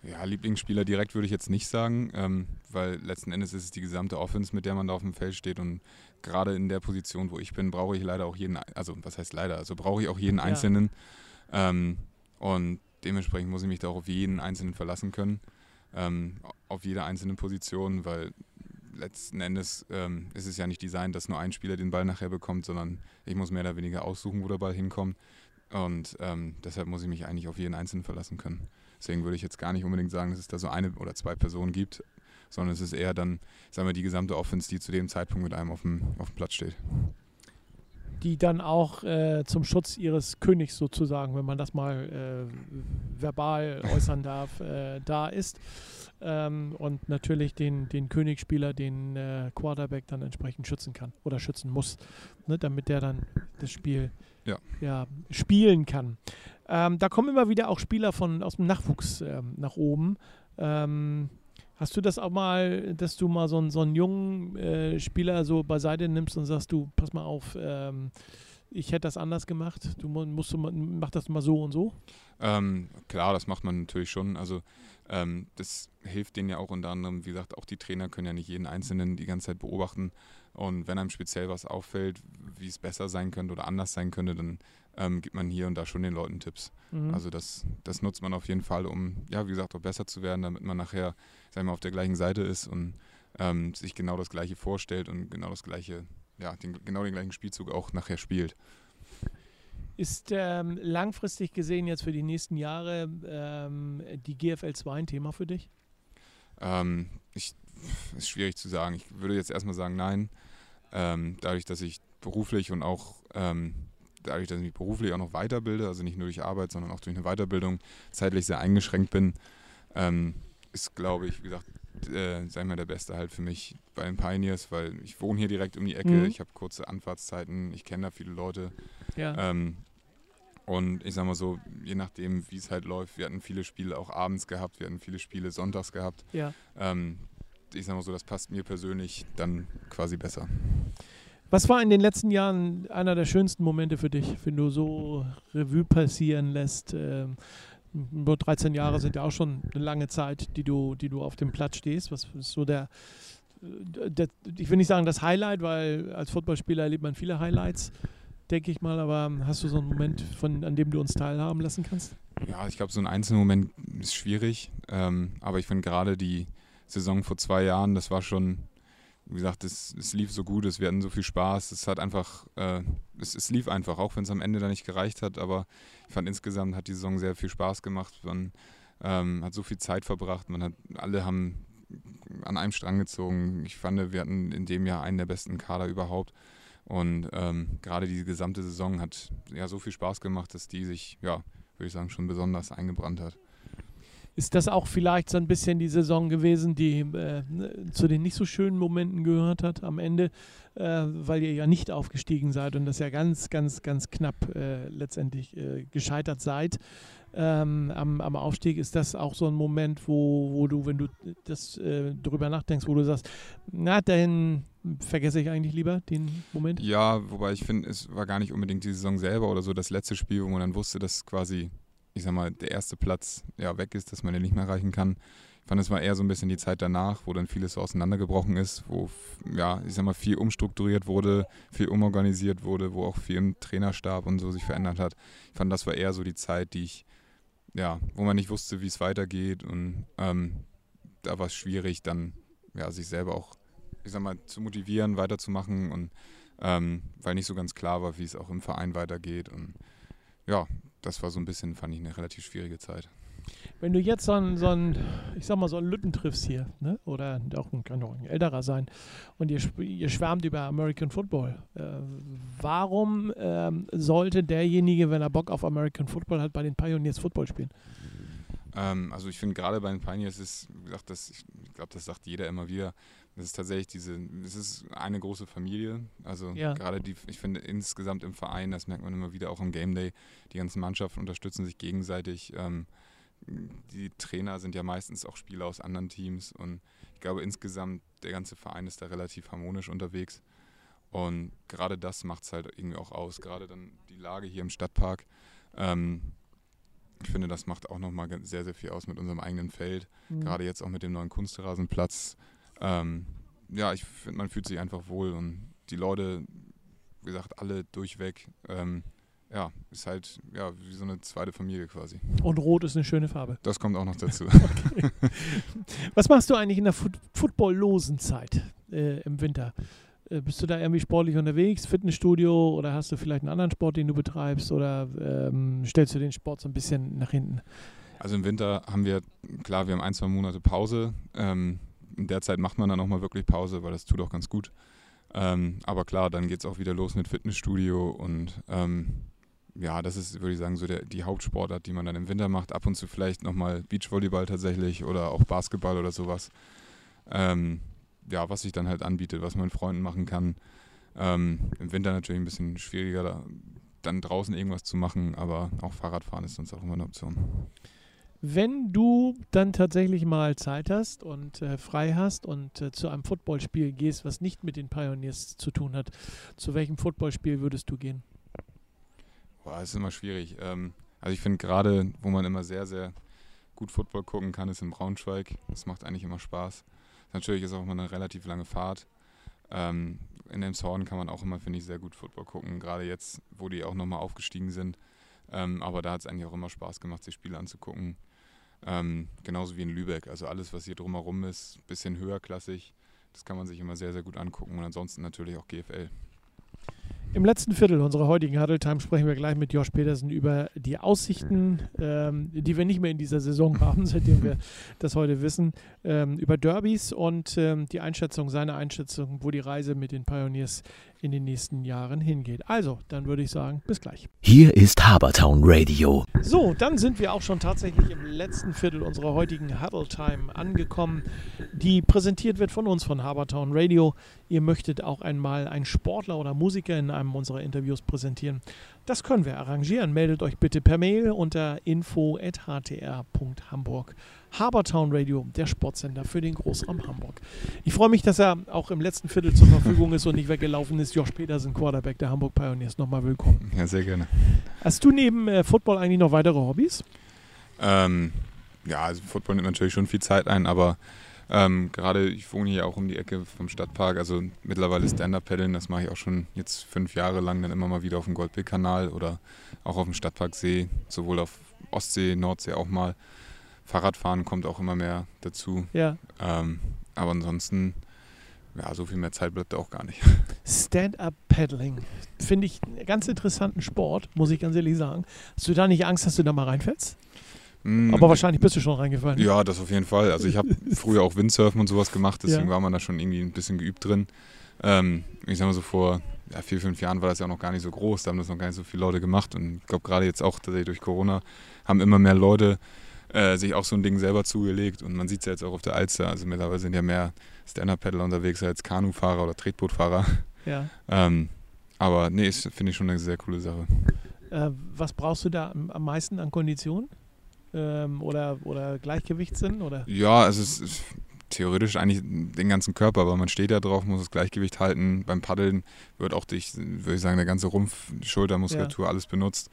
Ja, Lieblingsspieler direkt würde ich jetzt nicht sagen, ähm, weil letzten Endes ist es die gesamte Offense, mit der man da auf dem Feld steht und gerade in der Position, wo ich bin, brauche ich leider auch jeden, also was heißt leider, also brauche ich auch jeden ja. Einzelnen. Ähm, und dementsprechend muss ich mich da auch auf jeden Einzelnen verlassen können, ähm, auf jede einzelne Position, weil letzten Endes ähm, ist es ja nicht designt, dass nur ein Spieler den Ball nachher bekommt, sondern ich muss mehr oder weniger aussuchen, wo der Ball hinkommt. Und ähm, deshalb muss ich mich eigentlich auf jeden Einzelnen verlassen können. Deswegen würde ich jetzt gar nicht unbedingt sagen, dass es da so eine oder zwei Personen gibt, sondern es ist eher dann, sagen wir, die gesamte Offense, die zu dem Zeitpunkt mit einem auf dem, auf dem Platz steht die dann auch äh, zum Schutz ihres Königs sozusagen, wenn man das mal äh, verbal äußern darf, äh, da ist. Ähm, und natürlich den, den Königsspieler, den äh, Quarterback dann entsprechend schützen kann oder schützen muss, ne, damit der dann das Spiel ja. Ja, spielen kann. Ähm, da kommen immer wieder auch Spieler von, aus dem Nachwuchs ähm, nach oben. Ähm, Hast du das auch mal, dass du mal so einen, so einen jungen äh, Spieler so beiseite nimmst und sagst, du, pass mal auf, ähm, ich hätte das anders gemacht, du musst du, mach das mal so und so? Ähm, klar, das macht man natürlich schon. Also ähm, das hilft denen ja auch unter anderem, wie gesagt, auch die Trainer können ja nicht jeden Einzelnen die ganze Zeit beobachten. Und wenn einem speziell was auffällt, wie es besser sein könnte oder anders sein könnte, dann ähm, gibt man hier und da schon den Leuten Tipps. Mhm. Also das, das nutzt man auf jeden Fall, um, ja, wie gesagt, auch besser zu werden, damit man nachher, sagen wir, auf der gleichen Seite ist und ähm, sich genau das Gleiche vorstellt und genau das Gleiche, ja, den, genau den gleichen Spielzug auch nachher spielt. Ist ähm, langfristig gesehen jetzt für die nächsten Jahre ähm, die GFL 2 ein Thema für dich? Ähm, ich, ist schwierig zu sagen. Ich würde jetzt erstmal sagen, nein. Ähm, dadurch, dass ich beruflich und auch ähm, dadurch, dass ich mich beruflich auch noch weiterbilde, also nicht nur durch Arbeit, sondern auch durch eine Weiterbildung zeitlich sehr eingeschränkt bin, ähm, ist, glaube ich, wie gesagt, äh, sei mal der Beste halt für mich bei den Pioneers, weil ich wohne hier direkt um die Ecke, mhm. ich habe kurze Anfahrtszeiten, ich kenne da viele Leute. Ja. Ähm, und ich sag mal so, je nachdem, wie es halt läuft, wir hatten viele Spiele auch abends gehabt, wir hatten viele Spiele sonntags gehabt. Ja. Ähm, ich sag mal so, das passt mir persönlich dann quasi besser. Was war in den letzten Jahren einer der schönsten Momente für dich, wenn du so Revue passieren lässt? Ähm, nur 13 Jahre sind ja auch schon eine lange Zeit, die du, die du auf dem Platz stehst. Was ist so der, der ich will nicht sagen das Highlight, weil als Footballspieler erlebt man viele Highlights, denke ich mal, aber hast du so einen Moment, von, an dem du uns teilhaben lassen kannst? Ja, ich glaube, so ein einzelner Moment ist schwierig, ähm, aber ich finde gerade die Saison vor zwei Jahren, das war schon wie gesagt, es, es lief so gut, es, wir hatten so viel Spaß, es hat einfach, äh, es, es lief einfach, auch wenn es am Ende dann nicht gereicht hat, aber ich fand insgesamt hat die Saison sehr viel Spaß gemacht. Man ähm, hat so viel Zeit verbracht, man hat, alle haben an einem Strang gezogen. Ich fand, wir hatten in dem Jahr einen der besten Kader überhaupt. Und ähm, gerade die gesamte Saison hat ja so viel Spaß gemacht, dass die sich, ja, würde ich sagen, schon besonders eingebrannt hat. Ist das auch vielleicht so ein bisschen die Saison gewesen, die äh, zu den nicht so schönen Momenten gehört hat am Ende, äh, weil ihr ja nicht aufgestiegen seid und das ja ganz, ganz, ganz knapp äh, letztendlich äh, gescheitert seid ähm, am, am, Aufstieg? Ist das auch so ein Moment, wo, wo du, wenn du das äh, darüber nachdenkst, wo du sagst, na, dann vergesse ich eigentlich lieber den Moment? Ja, wobei ich finde, es war gar nicht unbedingt die Saison selber oder so das letzte Spiel, wo man dann wusste, dass quasi ich sag mal, der erste Platz ja weg ist, dass man den nicht mehr erreichen kann. Ich fand, es war eher so ein bisschen die Zeit danach, wo dann vieles so auseinandergebrochen ist, wo, ja, ich sag mal, viel umstrukturiert wurde, viel umorganisiert wurde, wo auch viel im Trainerstab und so sich verändert hat. Ich fand, das war eher so die Zeit, die ich, ja, wo man nicht wusste, wie es weitergeht und ähm, da war es schwierig, dann, ja, sich selber auch, ich sag mal, zu motivieren, weiterzumachen und ähm, weil nicht so ganz klar war, wie es auch im Verein weitergeht und ja, das war so ein bisschen, fand ich, eine relativ schwierige Zeit. Wenn du jetzt so einen, so einen ich sag mal, so einen Lütten triffst hier, ne? oder auch ein, kann auch ein älterer sein, und ihr, ihr schwärmt über American Football, äh, warum ähm, sollte derjenige, wenn er Bock auf American Football hat, bei den Pioneers Football spielen? Ähm, also ich finde gerade bei den Pioneers ist, gesagt, das, ich glaube, das sagt jeder immer wieder, das ist tatsächlich diese, es ist eine große Familie. Also ja. gerade die, ich finde insgesamt im Verein, das merkt man immer wieder auch am Game Day, die ganzen Mannschaften unterstützen sich gegenseitig. Ähm, die Trainer sind ja meistens auch Spieler aus anderen Teams und ich glaube insgesamt der ganze Verein ist da relativ harmonisch unterwegs. Und gerade das macht es halt irgendwie auch aus. Gerade dann die Lage hier im Stadtpark. Ähm, ich finde, das macht auch nochmal sehr, sehr viel aus mit unserem eigenen Feld. Mhm. Gerade jetzt auch mit dem neuen Kunstrasenplatz ähm, ja, ich finde, man fühlt sich einfach wohl und die Leute, wie gesagt, alle durchweg. Ähm, ja, ist halt ja, wie so eine zweite Familie quasi. Und Rot ist eine schöne Farbe. Das kommt auch noch dazu. okay. Was machst du eigentlich in der Foot footballlosen Zeit äh, im Winter? Äh, bist du da irgendwie sportlich unterwegs, Fitnessstudio oder hast du vielleicht einen anderen Sport, den du betreibst oder ähm, stellst du den Sport so ein bisschen nach hinten? Also im Winter haben wir, klar, wir haben ein, zwei Monate Pause. Ähm, in der Zeit macht man dann auch mal wirklich Pause, weil das tut auch ganz gut. Ähm, aber klar, dann geht es auch wieder los mit Fitnessstudio und ähm, ja, das ist, würde ich sagen, so der, die Hauptsportart, die man dann im Winter macht. Ab und zu vielleicht nochmal Beachvolleyball tatsächlich oder auch Basketball oder sowas. Ähm, ja, was sich dann halt anbietet, was man mit Freunden machen kann. Ähm, Im Winter natürlich ein bisschen schwieriger, da, dann draußen irgendwas zu machen, aber auch Fahrradfahren ist sonst auch immer eine Option. Wenn du dann tatsächlich mal Zeit hast und äh, frei hast und äh, zu einem Footballspiel gehst, was nicht mit den Pioneers zu tun hat, zu welchem Footballspiel würdest du gehen? Boah, ist immer schwierig. Ähm, also ich finde gerade, wo man immer sehr, sehr gut Football gucken kann, ist in Braunschweig. Das macht eigentlich immer Spaß. Natürlich ist auch immer eine relativ lange Fahrt. Ähm, in Elmshorn kann man auch immer, finde ich, sehr gut Football gucken. Gerade jetzt, wo die auch nochmal aufgestiegen sind. Ähm, aber da hat es eigentlich auch immer Spaß gemacht, sich Spiele anzugucken. Ähm, genauso wie in Lübeck. Also alles, was hier drumherum ist, bisschen höherklassig, das kann man sich immer sehr, sehr gut angucken. Und ansonsten natürlich auch GFL. Im letzten Viertel unserer heutigen Huddle Time sprechen wir gleich mit Josh Petersen über die Aussichten, ähm, die wir nicht mehr in dieser Saison haben, seitdem wir das heute wissen, ähm, über Derbys und ähm, die Einschätzung, seine Einschätzung, wo die Reise mit den Pioneers in den nächsten Jahren hingeht. Also, dann würde ich sagen, bis gleich. Hier ist Habertown Radio. So, dann sind wir auch schon tatsächlich im letzten Viertel unserer heutigen Huddle Time angekommen, die präsentiert wird von uns von Habertown Radio. Ihr möchtet auch einmal einen Sportler oder Musiker in einem unserer Interviews präsentieren. Das können wir arrangieren. Meldet euch bitte per Mail unter info.htr.hamburg. Habertown Radio, der Sportsender für den Großraum Hamburg. Ich freue mich, dass er auch im letzten Viertel zur Verfügung ist und nicht weggelaufen ist. Josh Petersen, Quarterback der Hamburg Pioneers. Nochmal willkommen. Ja, sehr gerne. Hast du neben äh, Football eigentlich noch weitere Hobbys? Ähm, ja, also Football nimmt natürlich schon viel Zeit ein, aber ähm, Gerade ich wohne hier auch um die Ecke vom Stadtpark, also mittlerweile Stand-Up-Paddeln, das mache ich auch schon jetzt fünf Jahre lang, dann immer mal wieder auf dem Goldbill-Kanal oder auch auf dem Stadtparksee, sowohl auf Ostsee, Nordsee auch mal. Fahrradfahren kommt auch immer mehr dazu. Ja. Ähm, aber ansonsten, ja, so viel mehr Zeit bleibt da auch gar nicht. Stand-up-Paddling. Finde ich einen ganz interessanten Sport, muss ich ganz ehrlich sagen. Hast du da nicht Angst, dass du da mal reinfällst? Mm, Aber wahrscheinlich bist du schon reingefallen. Ja, das auf jeden Fall. Also ich habe früher auch Windsurfen und sowas gemacht, deswegen Ja. war man da schon irgendwie ein bisschen geübt drin. Ähm, ich sag mal so vor ja, vier, fünf Jahren war das ja auch noch gar nicht so groß, da haben das noch gar nicht so viele Leute gemacht und ich glaube gerade jetzt auch tatsächlich durch Corona haben immer mehr Leute äh, sich auch so ein Ding selber zugelegt und man sieht es ja jetzt auch auf der Alster, also mittlerweile sind ja mehr Stand-Up-Paddler unterwegs als Kanufahrer oder Tretbootfahrer. Ja. Ähm, aber nee, finde ich schon eine sehr coole Sache. Äh, was brauchst du da am, meisten an Kondition? Ähm, oder, oder Gleichgewichtssinn? Oder? Ja, also es ist theoretisch eigentlich den ganzen Körper, aber man steht da drauf, muss das Gleichgewicht halten. Beim Paddeln wird auch durch, würde ich sagen, der ganze Rumpf, Schultermuskulatur, alles benutzt.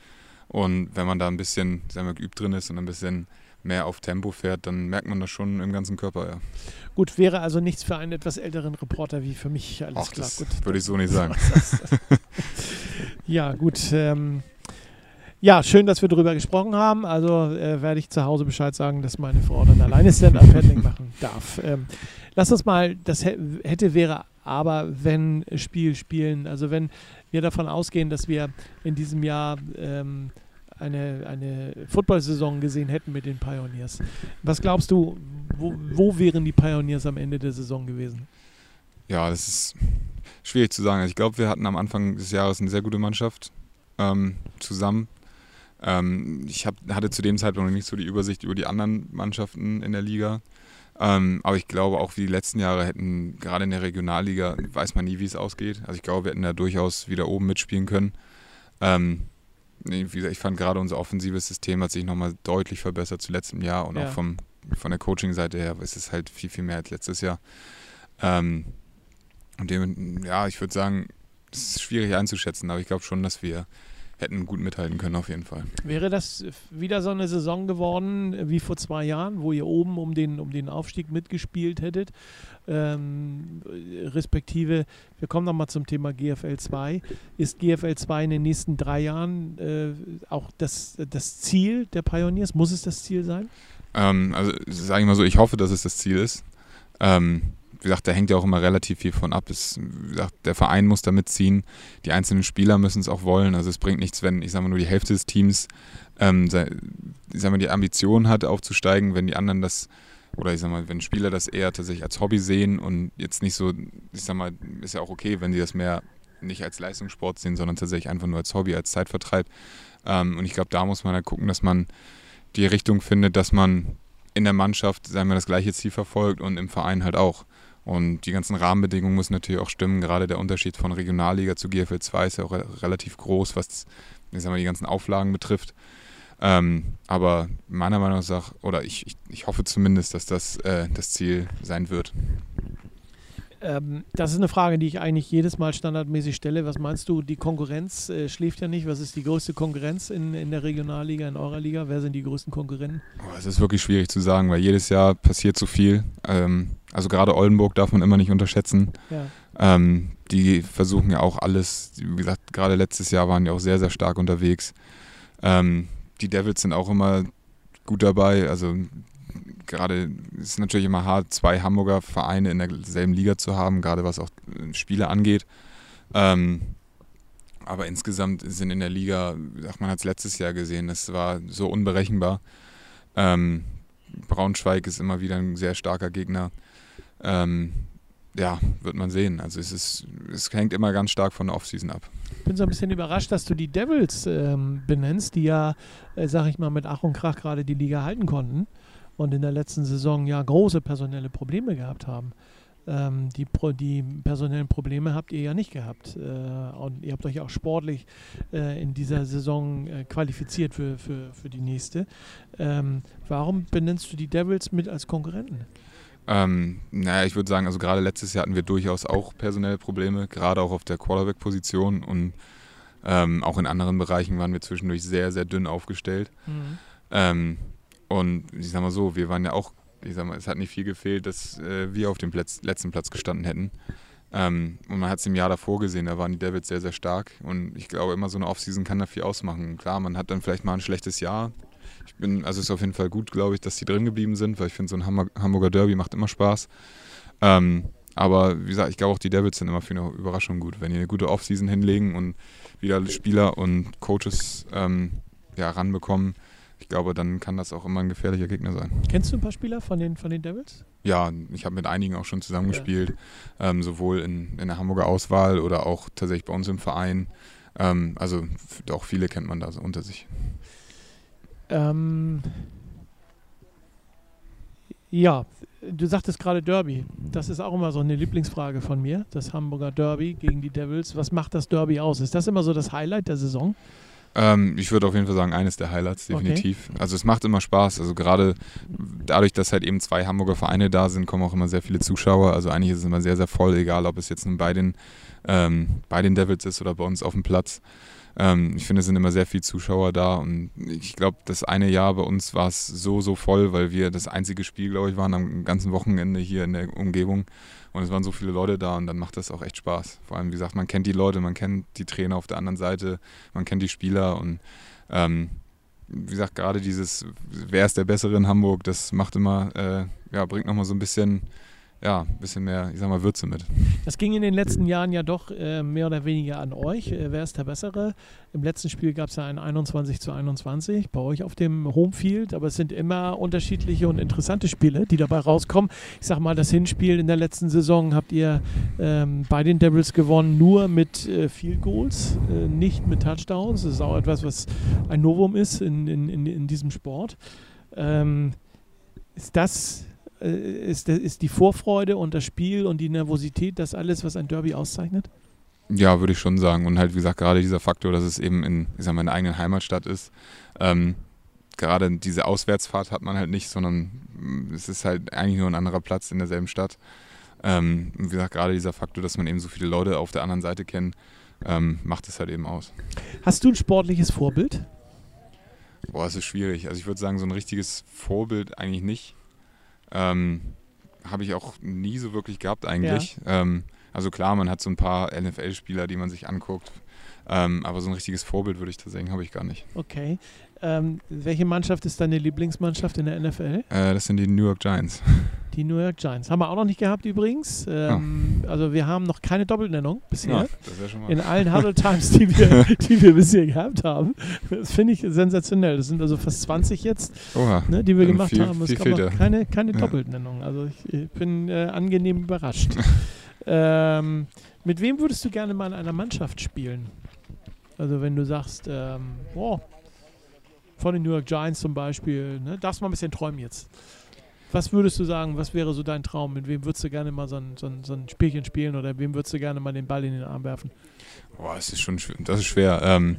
Und wenn man da ein bisschen, sagen wir, geübt drin ist und ein bisschen mehr auf Tempo fährt, dann merkt man das schon im ganzen Körper, ja. Gut, wäre also nichts für einen etwas älteren Reporter wie für mich. Alles Ach, klar. das Gut. würde ich so nicht sagen. ja, gut. Ähm, ja, schön, dass wir darüber gesprochen haben. Also äh, werde ich zu Hause Bescheid sagen, dass meine Frau dann alleine Stand-Up-Paddling machen darf. Ähm, lass uns mal, das hä- hätte, wäre aber, wenn Spiel spielen. Also wenn wir davon ausgehen, dass wir in diesem Jahr ähm, eine, eine Football-Saison gesehen hätten mit den Pioneers. Was glaubst du, wo, wo wären die Pioneers am Ende der Saison gewesen? Ja, das ist schwierig zu sagen. Also Ich glaube, wir hatten am Anfang des Jahres eine sehr gute Mannschaft ähm, zusammen. Ähm, ich hab, hatte zu dem Zeitpunkt noch nicht so die Übersicht über die anderen Mannschaften in der Liga. Ähm, aber ich glaube, auch wie die letzten Jahre hätten, gerade in der Regionalliga, weiß man nie, wie es ausgeht. Also ich glaube, wir hätten da durchaus wieder oben mitspielen können. Ähm, wie gesagt, ich fand gerade unser offensives System hat sich nochmal deutlich verbessert zu letztem Jahr und Ja. auch vom, von der Coaching-Seite her ist es halt viel, viel mehr als letztes Jahr. Ähm, und dem, ja, ich würde sagen, es ist schwierig einzuschätzen, aber ich glaube schon, dass wir hätten gut mithalten können auf jeden Fall. Wäre das wieder so eine Saison geworden äh, wie vor zwei Jahren, wo ihr oben um den, um den Aufstieg mitgespielt hättet? Ähm, respektive, wir kommen nochmal zum Thema GFL 2. Ist GFL 2 in den nächsten drei Jahren äh, auch das, das Ziel der Pioneers? Muss es das Ziel sein? Ähm, also sage ich mal so, ich hoffe, dass es das Ziel ist. Ähm, wie gesagt, da hängt ja auch immer relativ viel von ab. Es, gesagt, der Verein muss da mitziehen, die einzelnen Spieler müssen es auch wollen. Also es bringt nichts, wenn, ich sage mal, nur die Hälfte des Teams ähm, ich sag mal, die Ambition hat, aufzusteigen, wenn die anderen das, oder ich sag mal, wenn Spieler das eher tatsächlich als Hobby sehen und jetzt nicht so, ich sag mal, ist ja auch okay, wenn sie das mehr nicht als Leistungssport sehen, sondern tatsächlich einfach nur als Hobby, als Zeitvertreib. Ähm, und ich glaube, da muss man halt gucken, dass man die Richtung findet, dass man in der Mannschaft, sagen wir, das gleiche Ziel verfolgt und im Verein halt auch. Und die ganzen Rahmenbedingungen müssen natürlich auch stimmen. Gerade der Unterschied von Regionalliga zu GFL 2 ist ja auch re relativ groß, was ich sag mal, die ganzen Auflagen betrifft. Ähm, aber meiner Meinung nach, oder ich, ich, ich hoffe zumindest, dass das äh, das Ziel sein wird. Ähm, das ist eine Frage, die ich eigentlich jedes Mal standardmäßig stelle. Was meinst du, die Konkurrenz äh, schläft ja nicht. Was ist die größte Konkurrenz in, in der Regionalliga, in eurer Liga? Wer sind die größten Konkurrenten? Oh, Es ist wirklich schwierig zu sagen, weil jedes Jahr passiert so viel. Ähm, also gerade Oldenburg darf man immer nicht unterschätzen. Ja. Ähm, die versuchen ja auch alles, wie gesagt, gerade letztes Jahr waren die auch sehr, sehr stark unterwegs. Ähm, die Devils sind auch immer gut dabei. Also gerade ist es natürlich immer hart, zwei Hamburger Vereine in derselben Liga zu haben, gerade was auch äh, Spiele angeht. Ähm, aber insgesamt sind in der Liga, ach, man hat es letztes Jahr gesehen, es war so unberechenbar. Ähm, Braunschweig ist immer wieder ein sehr starker Gegner. Ähm, ja, wird man sehen. Also es ist, es hängt immer ganz stark von der Offseason ab. Ich bin so ein bisschen überrascht, dass du die Devils ähm, benennst, die ja, äh, sag ich mal, mit Ach und Krach gerade die Liga halten konnten und in der letzten Saison ja große personelle Probleme gehabt haben. Ähm, die, die personellen Probleme habt ihr ja nicht gehabt. Äh, und ihr habt euch auch sportlich äh, in dieser Saison äh, qualifiziert für, für, für die nächste. Ähm, warum benennst du die Devils mit als Konkurrenten? Ähm, naja, ich würde sagen, also gerade letztes Jahr hatten wir durchaus auch personelle Probleme, gerade auch auf der Quarterback-Position und ähm, auch in anderen Bereichen waren wir zwischendurch sehr, sehr dünn aufgestellt. Mhm. Ähm, und ich sag mal so, wir waren ja auch, ich sag mal, es hat nicht viel gefehlt, dass äh, wir auf dem Platz, letzten Platz gestanden hätten. Ähm, und man hat es im Jahr davor gesehen, da waren die Devils sehr, sehr stark. Und ich glaube, immer so eine Offseason kann da viel ausmachen. Klar, man hat dann vielleicht mal ein schlechtes Jahr. Ich bin, also es ist auf jeden Fall gut, glaube ich, dass die drin geblieben sind, weil ich finde, so ein Hamburger Derby macht immer Spaß. Ähm, aber wie gesagt, ich glaube auch die Devils sind immer für eine Überraschung gut. Wenn die eine gute Offseason hinlegen und wieder Spieler und Coaches ähm, ja, ranbekommen, ich glaube, dann kann das auch immer ein gefährlicher Gegner sein. Kennst du ein paar Spieler von den, von den Devils? Ja, ich habe mit einigen auch schon zusammengespielt, ja. ähm, sowohl in, in der Hamburger Auswahl oder auch tatsächlich bei uns im Verein. Ähm, also auch viele kennt man da so unter sich. Ähm, ja, du sagtest gerade Derby. Das ist auch immer so eine Lieblingsfrage von mir, das Hamburger Derby gegen die Devils. Was macht das Derby aus? Ist das immer so das Highlight der Saison? Ähm, ich würde auf jeden Fall sagen, eines der Highlights, definitiv. Okay. Also es macht immer Spaß. Also gerade dadurch, dass halt eben zwei Hamburger Vereine da sind, kommen auch immer sehr viele Zuschauer. Also eigentlich ist es immer sehr, sehr voll, egal ob es jetzt nun bei den, ähm, bei den Devils ist oder bei uns auf dem Platz. Ähm, ich finde, es sind immer sehr viele Zuschauer da und ich glaube, das eine Jahr bei uns war es so, so voll, weil wir das einzige Spiel, glaube ich, waren am ganzen Wochenende hier in der Umgebung und es waren so viele Leute da und dann macht das auch echt Spaß. Vor allem, wie gesagt, man kennt die Leute, man kennt die Trainer auf der anderen Seite, man kennt die Spieler und ähm, wie gesagt, gerade dieses, wer ist der Bessere in Hamburg, das macht immer, äh, ja, bringt nochmal so ein bisschen ja, ein bisschen mehr, ich sag mal, Würze mit. Das ging in den letzten Jahren ja doch äh, mehr oder weniger an euch. Äh, wer ist der Bessere? Im letzten Spiel gab es ja ein 21 zu 21 bei euch auf dem Homefield, aber es sind immer unterschiedliche und interessante Spiele, die dabei rauskommen. Ich sag mal, das Hinspiel in der letzten Saison habt ihr ähm, bei den Devils gewonnen, nur mit äh, Field Goals, äh, nicht mit Touchdowns. Das ist auch etwas, was ein Novum ist in, in, in, in diesem Sport. Ähm, ist das ist, ist die Vorfreude und das Spiel und die Nervosität das alles, was ein Derby auszeichnet? Ja, würde ich schon sagen. Und halt, wie gesagt, gerade dieser Faktor, dass es eben in, ich sag mal, in der eigenen Heimatstadt ist. Ähm, gerade diese Auswärtsfahrt hat man halt nicht, sondern mm, es ist halt eigentlich nur ein anderer Platz in derselben Stadt. Ähm, wie gesagt, gerade dieser Faktor, dass man eben so viele Leute auf der anderen Seite kennt, ähm, macht es halt eben aus. Hast du ein sportliches Vorbild? Boah, es ist schwierig. Also ich würde sagen, so ein richtiges Vorbild eigentlich nicht. Ähm, Habe ich auch nie so wirklich gehabt eigentlich. Ja. Ähm, also klar, man hat so ein paar NFL-Spieler, die man sich anguckt. Ähm, aber so ein richtiges Vorbild würde ich tatsächlich habe ich gar nicht. Okay. Ähm, welche Mannschaft ist deine Lieblingsmannschaft in der NFL? Äh, das sind die New York Giants. Die New York Giants. Haben wir auch noch nicht gehabt übrigens. Ähm, oh. Also wir haben noch keine Doppelnennung bisher. Ja, in allen Huddle Times, die wir, die wir bisher gehabt haben. Das finde ich sensationell. Das sind also fast 20 jetzt, Oha, ne, die wir gemacht viel, haben. Es gab noch keine, keine ja. Doppelnennung. Also ich, ich bin äh, angenehm überrascht. ähm, mit wem würdest du gerne mal in einer Mannschaft spielen? Also wenn du sagst, ähm, oh, von den New York Giants zum Beispiel, ne, darfst mal ein bisschen träumen jetzt. Was würdest du sagen, was wäre so dein Traum? Mit wem würdest du gerne mal so ein, so ein, so ein Spielchen spielen oder wem würdest du gerne mal den Ball in den Arm werfen? Boah, das ist schon schwer. Das ist schwer. Ähm,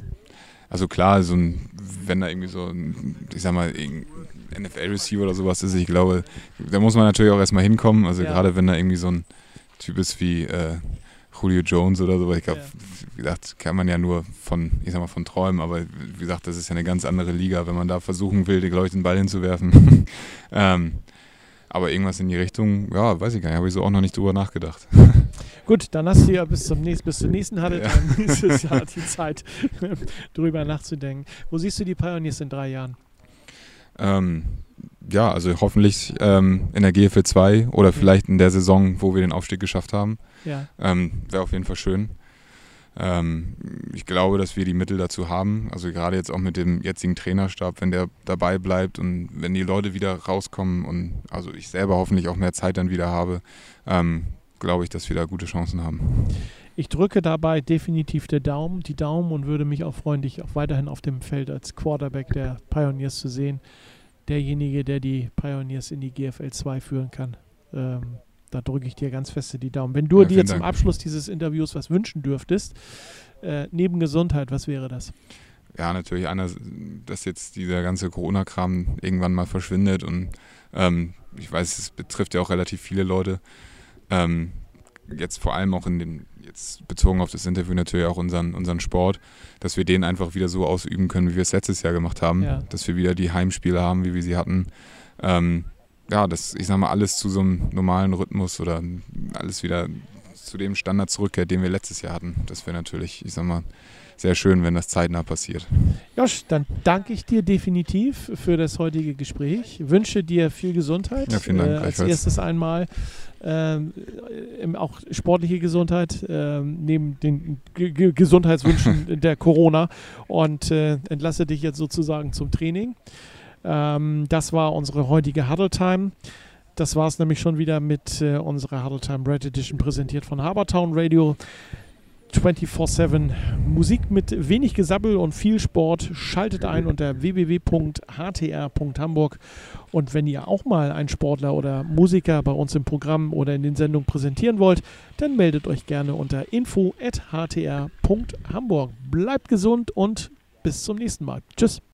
also klar, so ein, wenn da irgendwie so ein, ich sag mal, NFL-Receiver oder sowas ist, ich glaube, da muss man natürlich auch erstmal hinkommen. Also ja. gerade wenn da irgendwie so ein Typ ist wie äh, Julio Jones oder so, ich glaube, ja. wie gesagt, kann man ja nur von, ich sag mal, von träumen, aber wie gesagt, das ist ja eine ganz andere Liga, wenn man da versuchen will, glaube ich, den Ball hinzuwerfen. ähm, aber irgendwas in die Richtung, ja, weiß ich gar nicht, habe ich so auch noch nicht drüber nachgedacht. Gut, dann hast du ja bis zum nächsten, bis zum nächsten Huddle ja. nächstes Jahr die Zeit, drüber nachzudenken. Wo siehst du die Pioneers in drei Jahren? Ähm, ja, also hoffentlich ähm, in der GFL 2 oder vielleicht in der Saison, wo wir den Aufstieg geschafft haben. Ja. Ähm, Wäre auf jeden Fall schön. Ähm, ich glaube, dass wir die Mittel dazu haben. Also gerade jetzt auch mit dem jetzigen Trainerstab, wenn der dabei bleibt und wenn die Leute wieder rauskommen und also ich selber hoffentlich auch mehr Zeit dann wieder habe, ähm, glaube ich, dass wir da gute Chancen haben. Ich drücke dabei definitiv der Daumen, die Daumen und würde mich auch freuen, dich auch weiterhin auf dem Feld als Quarterback der Pioneers zu sehen. Derjenige, der die Pioneers in die GFL 2 führen kann. Ähm, da drücke ich dir ganz feste die Daumen. Wenn du ja, dir zum Dank. Abschluss dieses Interviews was wünschen dürftest, äh, neben Gesundheit, was wäre das? Ja, natürlich einer, dass jetzt dieser ganze Corona-Kram irgendwann mal verschwindet und ähm, ich weiß, es betrifft ja auch relativ viele Leute. Ähm, jetzt vor allem auch in den, jetzt bezogen auf das Interview natürlich auch unseren, unseren Sport, dass wir den einfach wieder so ausüben können, wie wir es letztes Jahr gemacht haben, ja. dass wir wieder die Heimspiele haben, wie wir sie hatten. Ähm, ja, das, ich sag mal, alles zu so einem normalen Rhythmus oder alles wieder zu dem Standard zurückkehrt, den wir letztes Jahr hatten. Das wäre natürlich, ich sag mal, sehr schön, wenn das zeitnah passiert. Josh, dann danke ich dir definitiv für das heutige Gespräch. Wünsche dir viel Gesundheit. Ja, vielen Dank. Äh, als erstes einmal ähm, auch sportliche Gesundheit ähm, neben den G G Gesundheitswünschen der Corona und äh, entlasse dich jetzt sozusagen zum Training. Ähm, das war unsere heutige Huddle Time. Das war es nämlich schon wieder mit äh, unserer Huddle Time Red Edition präsentiert von Habertown Radio. 24-7 Musik mit wenig Gesabbel und viel Sport. Schaltet ein unter www.htr.hamburg. Und wenn ihr auch mal einen Sportler oder Musiker bei uns im Programm oder in den Sendungen präsentieren wollt, dann meldet euch gerne unter info.htr.hamburg. Bleibt gesund und bis zum nächsten Mal. Tschüss.